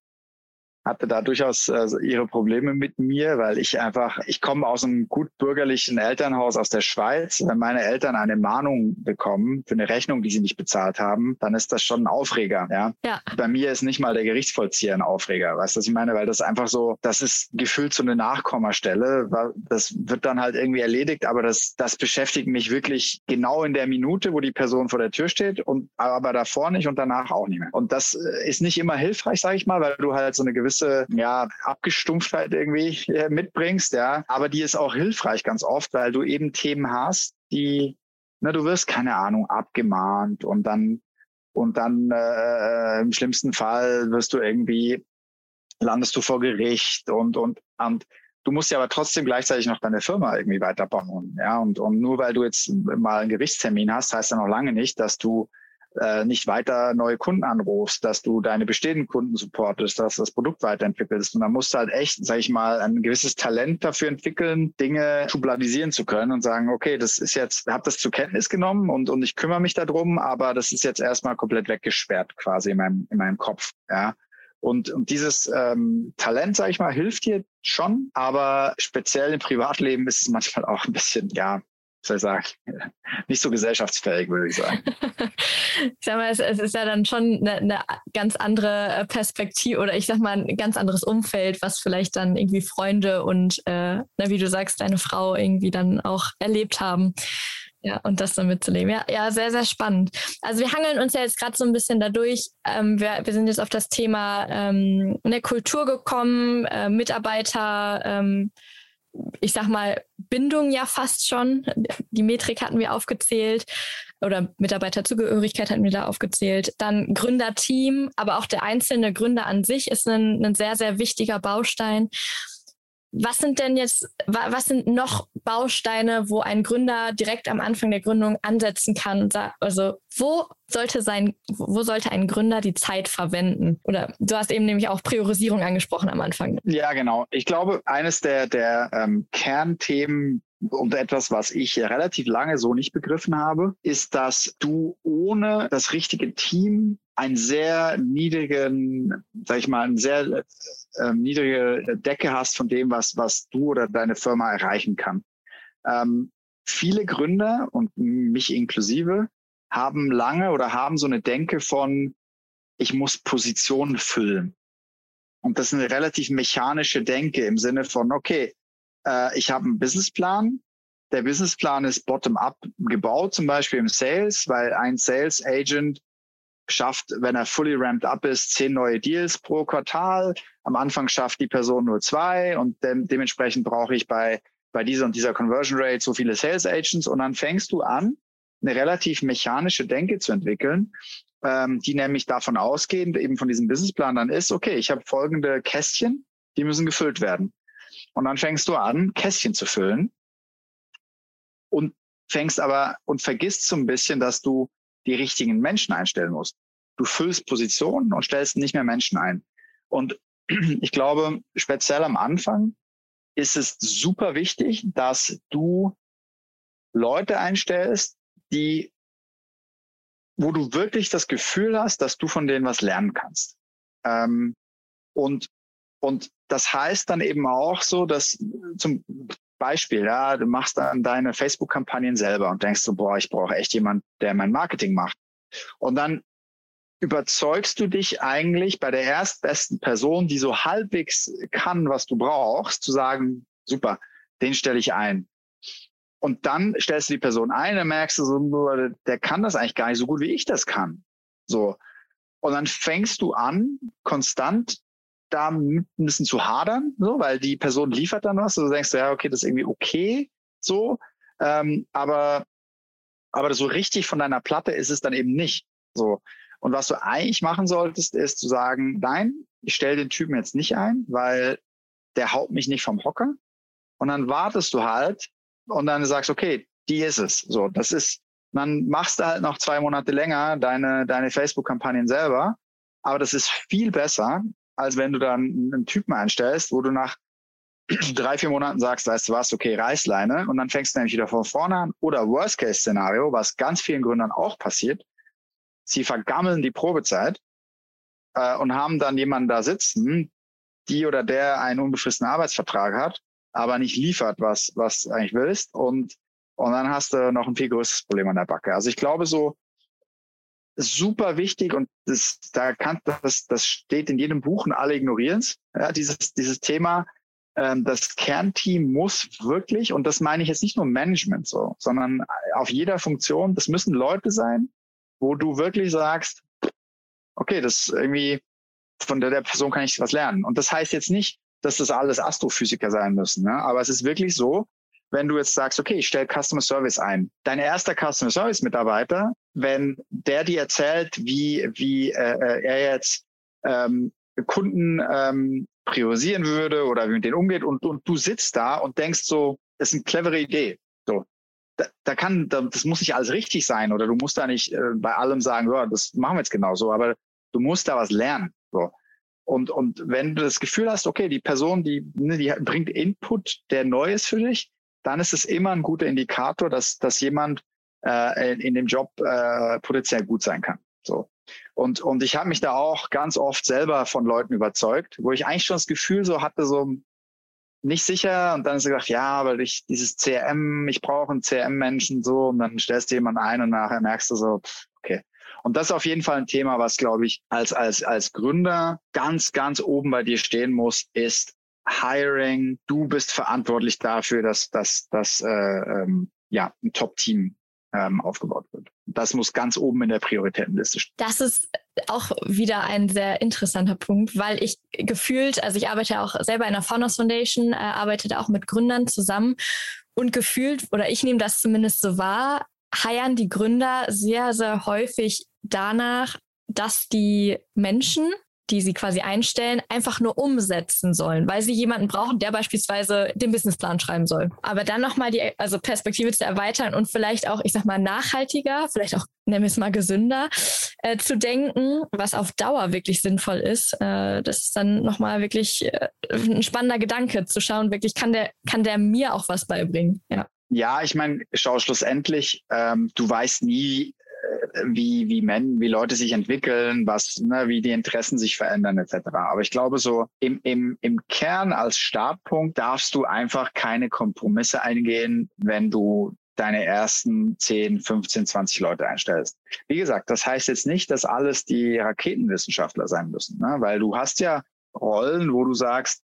hatte da durchaus äh, ihre Probleme mit mir, weil ich einfach, ich komme aus einem gut bürgerlichen Elternhaus aus der Schweiz. Wenn meine Eltern eine Mahnung bekommen für eine Rechnung, die sie nicht bezahlt haben, dann ist das schon ein Aufreger. Ja. ja. Bei mir ist nicht mal der Gerichtsvollzieher ein Aufreger. Weißt du, was ich meine? Weil das einfach so, das ist gefühlt so eine Nachkommastelle. Das wird dann halt irgendwie erledigt, aber das, das beschäftigt mich wirklich genau in der Minute, wo die Person vor der Tür steht und aber davor nicht und danach auch nicht mehr. Und das äh, ist nicht immer hilfreich, sage ich mal, weil du halt so eine gewisse gewisse ja, Abgestumpftheit irgendwie äh, mitbringst, ja. Aber die ist auch hilfreich ganz oft, weil du eben Themen hast, die, na, du wirst, keine Ahnung, abgemahnt und dann und dann äh, im schlimmsten Fall wirst du irgendwie, landest du vor Gericht und, und, und du musst ja aber trotzdem gleichzeitig noch deine Firma irgendwie weiterbauen. Ja, und, und nur weil du jetzt mal einen Gerichtstermin hast, heißt ja noch lange nicht, dass du äh, nicht weiter neue Kunden anrufst, dass du deine bestehenden Kunden supportest, dass das Produkt weiterentwickelst. Und dann musst du halt echt, sag ich mal, ein gewisses Talent dafür entwickeln, Dinge schubladisieren zu können und sagen, okay, das ist jetzt, habe das zur Kenntnis genommen und, und ich kümmere mich darum, aber das ist jetzt erstmal komplett weggesperrt quasi in meinem, in meinem Kopf. Ja. Und, und dieses ähm, Talent, sage ich mal, hilft dir schon, aber speziell im Privatleben ist es manchmal auch ein bisschen, ja, soll ich sagen, nicht so gesellschaftsfähig, würde ich sagen. ich sag mal, es, es, ist ja dann schon eine, eine, ganz andere äh, Perspektive oder ich sag mal ein ganz anderes Umfeld, was vielleicht dann irgendwie Freunde und, äh, na, wie du sagst, deine Frau irgendwie dann auch erlebt haben. Ja, und das dann mitzuleben. Ja, ja, sehr, sehr spannend. Also wir hangeln uns ja jetzt gerade so ein bisschen dadurch. Ähm, wir, wir sind jetzt auf das Thema ähm, eine Kultur gekommen, äh, Mitarbeiter, ähm, ich sag mal, Bindung ja fast schon. Die Metrik hatten wir aufgezählt oder Mitarbeiterzugehörigkeit hatten wir da aufgezählt. Dann Gründerteam, aber auch der einzelne Gründer an sich ist ein, ein sehr, sehr wichtiger Baustein. Was sind denn jetzt, was sind noch Bausteine, wo ein Gründer direkt am Anfang der Gründung ansetzen kann? Also, wo sollte sein, wo sollte ein Gründer die Zeit verwenden? Oder du hast eben nämlich auch Priorisierung angesprochen am Anfang. Ja, genau. Ich glaube, eines der, der ähm, Kernthemen und etwas, was ich relativ lange so nicht begriffen habe, ist, dass du ohne das richtige Team einen sehr niedrigen, sag ich mal, eine sehr äh, niedrige Decke hast von dem, was, was du oder deine Firma erreichen kann. Ähm, viele Gründer und mich inklusive haben lange oder haben so eine Denke von, ich muss Positionen füllen. Und das ist eine relativ mechanische Denke im Sinne von, okay, äh, ich habe einen Businessplan. Der Businessplan ist bottom-up gebaut, zum Beispiel im Sales, weil ein Sales Agent schafft, wenn er fully ramped up ist, zehn neue Deals pro Quartal. Am Anfang schafft die Person nur zwei und de dementsprechend brauche ich bei, bei dieser und dieser Conversion Rate so viele Sales Agents und dann fängst du an, eine relativ mechanische Denke zu entwickeln, ähm, die nämlich davon ausgehend eben von diesem Businessplan dann ist, okay, ich habe folgende Kästchen, die müssen gefüllt werden. Und dann fängst du an, Kästchen zu füllen und fängst aber und vergisst so ein bisschen, dass du die richtigen Menschen einstellen musst. Du füllst Positionen und stellst nicht mehr Menschen ein. Und ich glaube, speziell am Anfang ist es super wichtig, dass du Leute einstellst, die, wo du wirklich das Gefühl hast, dass du von denen was lernen kannst. Ähm, und und das heißt dann eben auch so, dass zum Beispiel, ja, du machst dann deine Facebook-Kampagnen selber und denkst so, boah, ich brauche echt jemand, der mein Marketing macht. Und dann überzeugst du dich eigentlich bei der erstbesten Person, die so halbwegs kann, was du brauchst, zu sagen, super, den stelle ich ein. Und dann stellst du die Person ein, dann merkst du so, der kann das eigentlich gar nicht so gut, wie ich das kann. So. Und dann fängst du an, konstant da ein bisschen zu hadern, so, weil die Person liefert dann was. Du denkst, ja, okay, das ist irgendwie okay, so. Ähm, aber, aber so richtig von deiner Platte ist es dann eben nicht. So. Und was du eigentlich machen solltest, ist zu sagen, nein, ich stelle den Typen jetzt nicht ein, weil der haut mich nicht vom Hocker. Und dann wartest du halt und dann sagst, okay, die ist es. So, das ist, dann machst du halt noch zwei Monate länger deine, deine Facebook-Kampagnen selber. Aber das ist viel besser, als wenn du dann einen Typen einstellst, wo du nach drei, vier Monaten sagst, weißt du was, okay, Reißleine. Und dann fängst du nämlich wieder von vorne an. Oder Worst-Case-Szenario, was ganz vielen Gründern auch passiert. Sie vergammeln die Probezeit äh, und haben dann jemanden da sitzen, die oder der einen unbefristeten Arbeitsvertrag hat aber nicht liefert, was, was du eigentlich willst. Und, und dann hast du noch ein viel größeres Problem an der Backe. Also ich glaube so, super wichtig und das, da kann, das, das steht in jedem Buch und alle ignorieren es. Ja, dieses, dieses Thema, ähm, das Kernteam muss wirklich, und das meine ich jetzt nicht nur Management so, sondern auf jeder Funktion, das müssen Leute sein, wo du wirklich sagst, okay, das irgendwie, von der, der Person kann ich was lernen. Und das heißt jetzt nicht, dass das alles Astrophysiker sein müssen. Ne? Aber es ist wirklich so, wenn du jetzt sagst, okay, ich stelle Customer Service ein. Dein erster Customer Service Mitarbeiter, wenn der dir erzählt, wie, wie äh, äh, er jetzt ähm, Kunden ähm, priorisieren würde oder wie mit denen umgeht und, und du sitzt da und denkst so, das ist eine clevere Idee. So, da, da kann, da, das muss nicht alles richtig sein oder du musst da nicht äh, bei allem sagen, ja, das machen wir jetzt genauso, aber du musst da was lernen. So. Und, und wenn du das Gefühl hast, okay, die Person, die, ne, die bringt Input, der neu ist für dich, dann ist es immer ein guter Indikator, dass, dass jemand äh, in, in dem Job äh, potenziell gut sein kann. So. Und, und ich habe mich da auch ganz oft selber von Leuten überzeugt, wo ich eigentlich schon das Gefühl so hatte, so nicht sicher und dann ist gesagt, ja, aber ich dieses CRM, ich brauche einen CRM-Menschen so und dann stellst du jemanden ein und nachher merkst du so, okay, und das ist auf jeden Fall ein Thema, was, glaube ich, als, als, als Gründer ganz, ganz oben bei dir stehen muss, ist Hiring. Du bist verantwortlich dafür, dass, dass, dass äh, ähm, ja, ein Top-Team ähm, aufgebaut wird. Das muss ganz oben in der Prioritätenliste stehen. Das ist auch wieder ein sehr interessanter Punkt, weil ich gefühlt, also ich arbeite auch selber in der Founders Foundation, äh, arbeite da auch mit Gründern zusammen und gefühlt, oder ich nehme das zumindest so wahr, heiern die Gründer sehr, sehr häufig danach, dass die Menschen, die sie quasi einstellen, einfach nur umsetzen sollen, weil sie jemanden brauchen, der beispielsweise den Businessplan schreiben soll. Aber dann nochmal die also Perspektive zu erweitern und vielleicht auch, ich sag mal, nachhaltiger, vielleicht auch, nennen wir es mal gesünder, äh, zu denken, was auf Dauer wirklich sinnvoll ist. Äh, das ist dann nochmal wirklich äh, ein spannender Gedanke, zu schauen, wirklich, kann der, kann der mir auch was beibringen? Ja. Ja, ich meine, schau schlussendlich, ähm, du weißt nie, wie, wie Men, wie Leute sich entwickeln, was, ne, wie die Interessen sich verändern, etc. Aber ich glaube, so im, im, im Kern als Startpunkt darfst du einfach keine Kompromisse eingehen, wenn du deine ersten 10, 15, 20 Leute einstellst. Wie gesagt, das heißt jetzt nicht, dass alles die Raketenwissenschaftler sein müssen, ne? weil du hast ja Rollen, wo du sagst,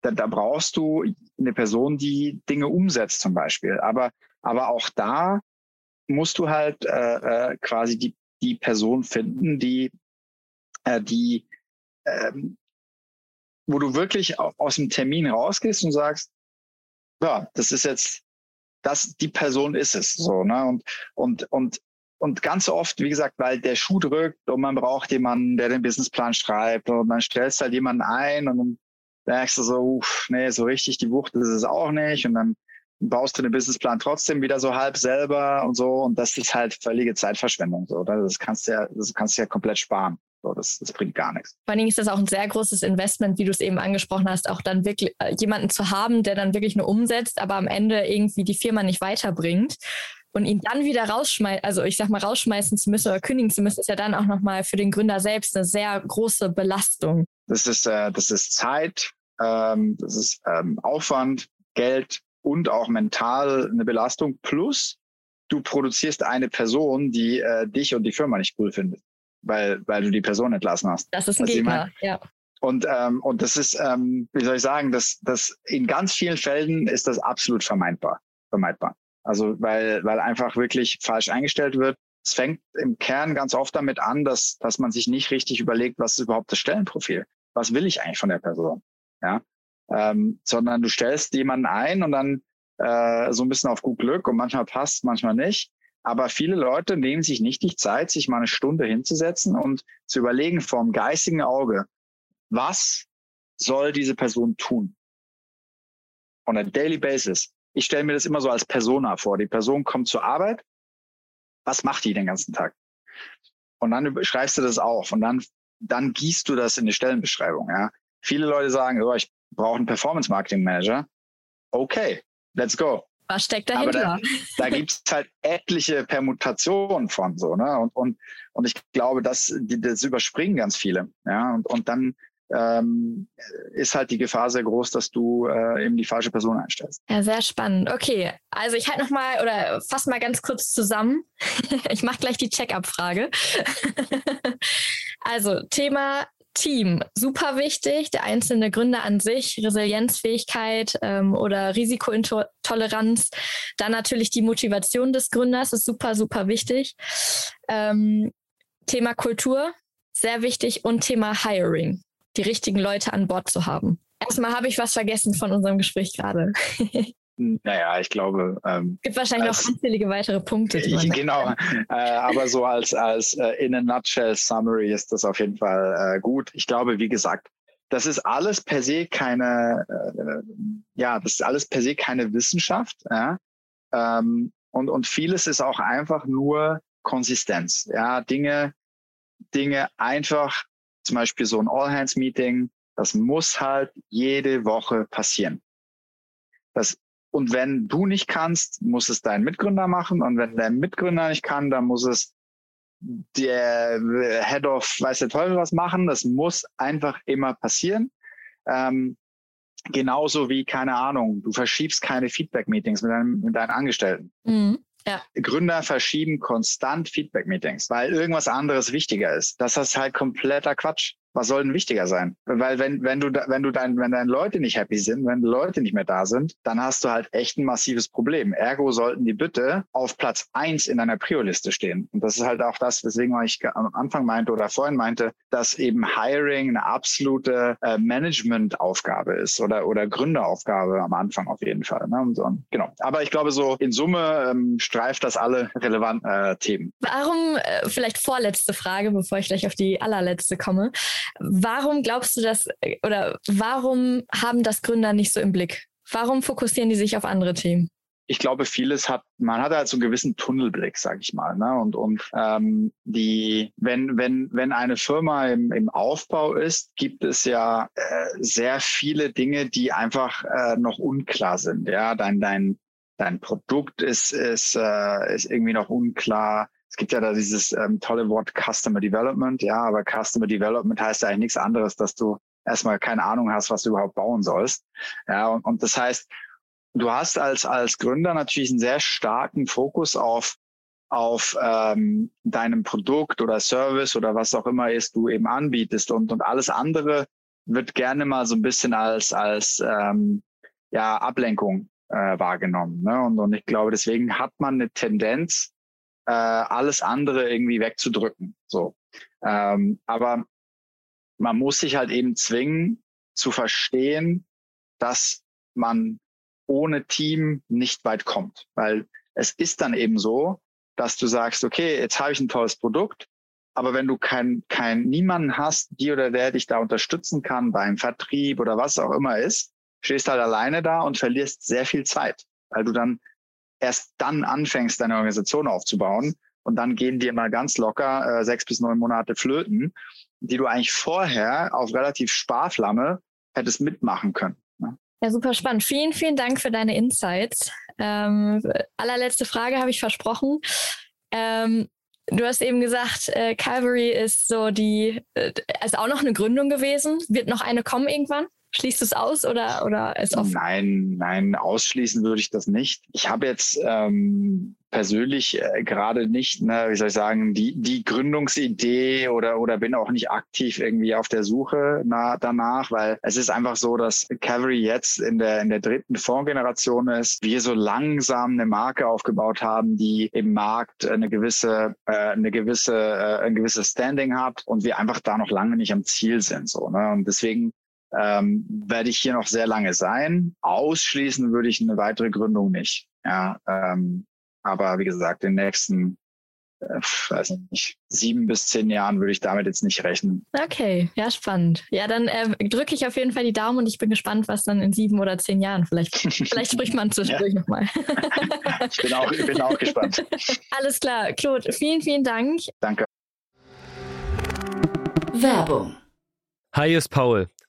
da, da brauchst du eine Person, die Dinge umsetzt zum Beispiel. Aber, aber auch da musst du halt äh, äh, quasi die, die Person finden, die, äh, die ähm, wo du wirklich aus dem Termin rausgehst und sagst, ja, das ist jetzt, das, die Person ist es, so, ne, und, und, und, und ganz oft, wie gesagt, weil der Schuh drückt und man braucht jemanden, der den Businessplan schreibt und dann stellst halt jemanden ein und dann merkst du so, uff, nee, so richtig die Wucht ist es auch nicht. Und dann baust du den Businessplan trotzdem wieder so halb selber und so. Und das ist halt völlige Zeitverschwendung. So, das kannst du ja, das kannst du ja komplett sparen. So, das, das bringt gar nichts. Vor allen Dingen ist das auch ein sehr großes Investment, wie du es eben angesprochen hast, auch dann wirklich äh, jemanden zu haben, der dann wirklich nur umsetzt, aber am Ende irgendwie die Firma nicht weiterbringt. Und ihn dann wieder rausschmeißen, also ich sag mal, rausschmeißen zu müssen oder kündigen zu müssen, ist ja dann auch nochmal für den Gründer selbst eine sehr große Belastung. Das ist, äh, das ist Zeit, ähm, das ist ähm, Aufwand, Geld und auch mental eine Belastung. Plus, du produzierst eine Person, die äh, dich und die Firma nicht cool findet. weil, weil du die Person entlassen hast. Das ist ein also Gegner, ja. Und, ähm, und das ist, ähm, wie soll ich sagen, das, das in ganz vielen Fällen ist das absolut vermeidbar. vermeidbar. Also weil, weil einfach wirklich falsch eingestellt wird. Es fängt im Kern ganz oft damit an, dass, dass man sich nicht richtig überlegt, was ist überhaupt das Stellenprofil? Was will ich eigentlich von der Person? Ja. Ähm, sondern du stellst jemanden ein und dann äh, so ein bisschen auf gut Glück und manchmal passt, manchmal nicht. Aber viele Leute nehmen sich nicht die Zeit, sich mal eine Stunde hinzusetzen und zu überlegen vom geistigen Auge, was soll diese Person tun? On a daily basis. Ich stelle mir das immer so als Persona vor. Die Person kommt zur Arbeit. Was macht die den ganzen Tag? Und dann schreibst du das auf und dann, dann gießt du das in die Stellenbeschreibung. Ja. Viele Leute sagen, oh, ich brauche einen Performance Marketing Manager. Okay, let's go. Was steckt dahinter? Aber da, da gibt es halt etliche Permutationen von so, ne? Und, und, und ich glaube, das, die, das überspringen ganz viele. Ja, und, und dann ähm, ist halt die Gefahr sehr groß, dass du äh, eben die falsche Person einstellst. Ja, sehr spannend. Okay, also ich halte noch mal oder fasse mal ganz kurz zusammen. ich mache gleich die Check-up-Frage. also Thema Team, super wichtig. Der einzelne Gründer an sich, Resilienzfähigkeit ähm, oder Risikotoleranz. Dann natürlich die Motivation des Gründers ist super, super wichtig. Ähm, Thema Kultur, sehr wichtig. Und Thema Hiring die richtigen Leute an Bord zu haben. Erstmal habe ich was vergessen von unserem Gespräch gerade. Naja, ich glaube. Ähm, gibt wahrscheinlich als, noch unzählige weitere Punkte. Genau, äh, aber so als, als äh, in a nutshell Summary ist das auf jeden Fall äh, gut. Ich glaube, wie gesagt, das ist alles per se keine, äh, ja, das ist alles per se keine Wissenschaft. Ja? Ähm, und, und vieles ist auch einfach nur Konsistenz. Ja, Dinge, Dinge einfach zum Beispiel so ein All-Hands-Meeting, das muss halt jede Woche passieren. Das, und wenn du nicht kannst, muss es dein Mitgründer machen. Und wenn dein Mitgründer nicht kann, dann muss es der Head of weiß der Teufel was machen. Das muss einfach immer passieren. Ähm, genauso wie, keine Ahnung, du verschiebst keine Feedback-Meetings mit, mit deinen Angestellten. Mhm. Ja. Gründer verschieben konstant Feedback-Meetings, weil irgendwas anderes wichtiger ist. Das ist halt kompletter Quatsch was soll denn wichtiger sein? Weil wenn, wenn du, wenn du dein, wenn deine Leute nicht happy sind, wenn Leute nicht mehr da sind, dann hast du halt echt ein massives Problem. Ergo sollten die bitte auf Platz eins in deiner Prio-Liste stehen. Und das ist halt auch das, weswegen ich am Anfang meinte oder vorhin meinte, dass eben Hiring eine absolute äh, Management-Aufgabe ist oder, oder Gründeraufgabe am Anfang auf jeden Fall. Ne? Und so, genau. Aber ich glaube, so in Summe ähm, streift das alle relevanten äh, Themen. Warum, äh, vielleicht vorletzte Frage, bevor ich gleich auf die allerletzte komme. Warum glaubst du das oder warum haben das Gründer nicht so im Blick? Warum fokussieren die sich auf andere Themen? ich glaube, vieles hat, man hat halt so einen gewissen Tunnelblick, sag ich mal. Ne? Und, und ähm, die, wenn, wenn, wenn eine Firma im, im Aufbau ist, gibt es ja äh, sehr viele Dinge, die einfach äh, noch unklar sind. Ja, dein, dein, dein Produkt ist, ist, äh, ist irgendwie noch unklar es gibt ja da dieses ähm, tolle Wort Customer Development, ja, aber Customer Development heißt ja eigentlich nichts anderes, dass du erstmal keine Ahnung hast, was du überhaupt bauen sollst. Ja, und, und das heißt, du hast als, als Gründer natürlich einen sehr starken Fokus auf, auf ähm, deinem Produkt oder Service oder was auch immer ist, du eben anbietest und, und alles andere wird gerne mal so ein bisschen als, als ähm, ja, Ablenkung äh, wahrgenommen. Ne? Und, und ich glaube, deswegen hat man eine Tendenz, äh, alles andere irgendwie wegzudrücken. So. Ähm, aber man muss sich halt eben zwingen zu verstehen, dass man ohne Team nicht weit kommt. Weil es ist dann eben so, dass du sagst, okay, jetzt habe ich ein tolles Produkt, aber wenn du kein, kein niemanden hast, die oder der dich da unterstützen kann beim Vertrieb oder was auch immer ist, stehst halt alleine da und verlierst sehr viel Zeit, weil du dann erst dann anfängst, deine Organisation aufzubauen und dann gehen dir mal ganz locker äh, sechs bis neun Monate flöten, die du eigentlich vorher auf relativ Sparflamme hättest mitmachen können. Ne? Ja, super spannend. Vielen, vielen Dank für deine Insights. Ähm, allerletzte Frage habe ich versprochen. Ähm, du hast eben gesagt, äh, Calvary ist so die, äh, ist auch noch eine Gründung gewesen. Wird noch eine kommen irgendwann? Schließt du es aus oder, oder ist offen? Nein, nein, ausschließen würde ich das nicht. Ich habe jetzt ähm, persönlich äh, gerade nicht, ne, wie soll ich sagen, die, die Gründungsidee oder, oder bin auch nicht aktiv irgendwie auf der Suche na, danach, weil es ist einfach so, dass Cavalry jetzt in der, in der dritten Fondsgeneration ist, wir so langsam eine Marke aufgebaut haben, die im Markt eine gewisse, äh, eine gewisse, äh, ein gewisses Standing hat und wir einfach da noch lange nicht am Ziel sind, so, ne, und deswegen ähm, werde ich hier noch sehr lange sein. Ausschließen würde ich eine weitere Gründung nicht. Ja, ähm, aber wie gesagt, in den nächsten, äh, weiß nicht, sieben bis zehn Jahren würde ich damit jetzt nicht rechnen. Okay, ja, spannend. Ja, dann äh, drücke ich auf jeden Fall die Daumen und ich bin gespannt, was dann in sieben oder zehn Jahren vielleicht, vielleicht spricht man zwischendurch ja. nochmal. ich bin auch, ich bin auch gespannt. Alles klar, Claude, vielen, vielen Dank. Danke. Werbung. Hi, ist Paul.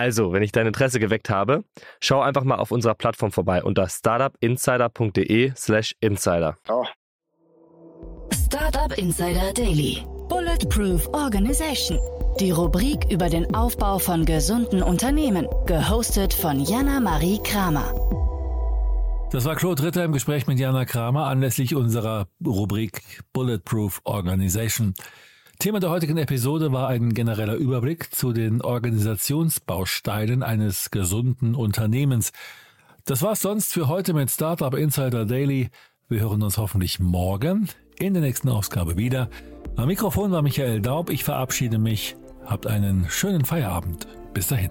Also, wenn ich dein Interesse geweckt habe, schau einfach mal auf unserer Plattform vorbei unter startupinsider.de/slash insider. Oh. Startup Insider Daily. Bulletproof Organization. Die Rubrik über den Aufbau von gesunden Unternehmen. Gehostet von Jana Marie Kramer. Das war Claude Ritter im Gespräch mit Jana Kramer anlässlich unserer Rubrik Bulletproof Organization. Thema der heutigen Episode war ein genereller Überblick zu den Organisationsbausteinen eines gesunden Unternehmens. Das war's sonst für heute mit Startup Insider Daily. Wir hören uns hoffentlich morgen in der nächsten Ausgabe wieder. Am Mikrofon war Michael Daub. Ich verabschiede mich. Habt einen schönen Feierabend. Bis dahin.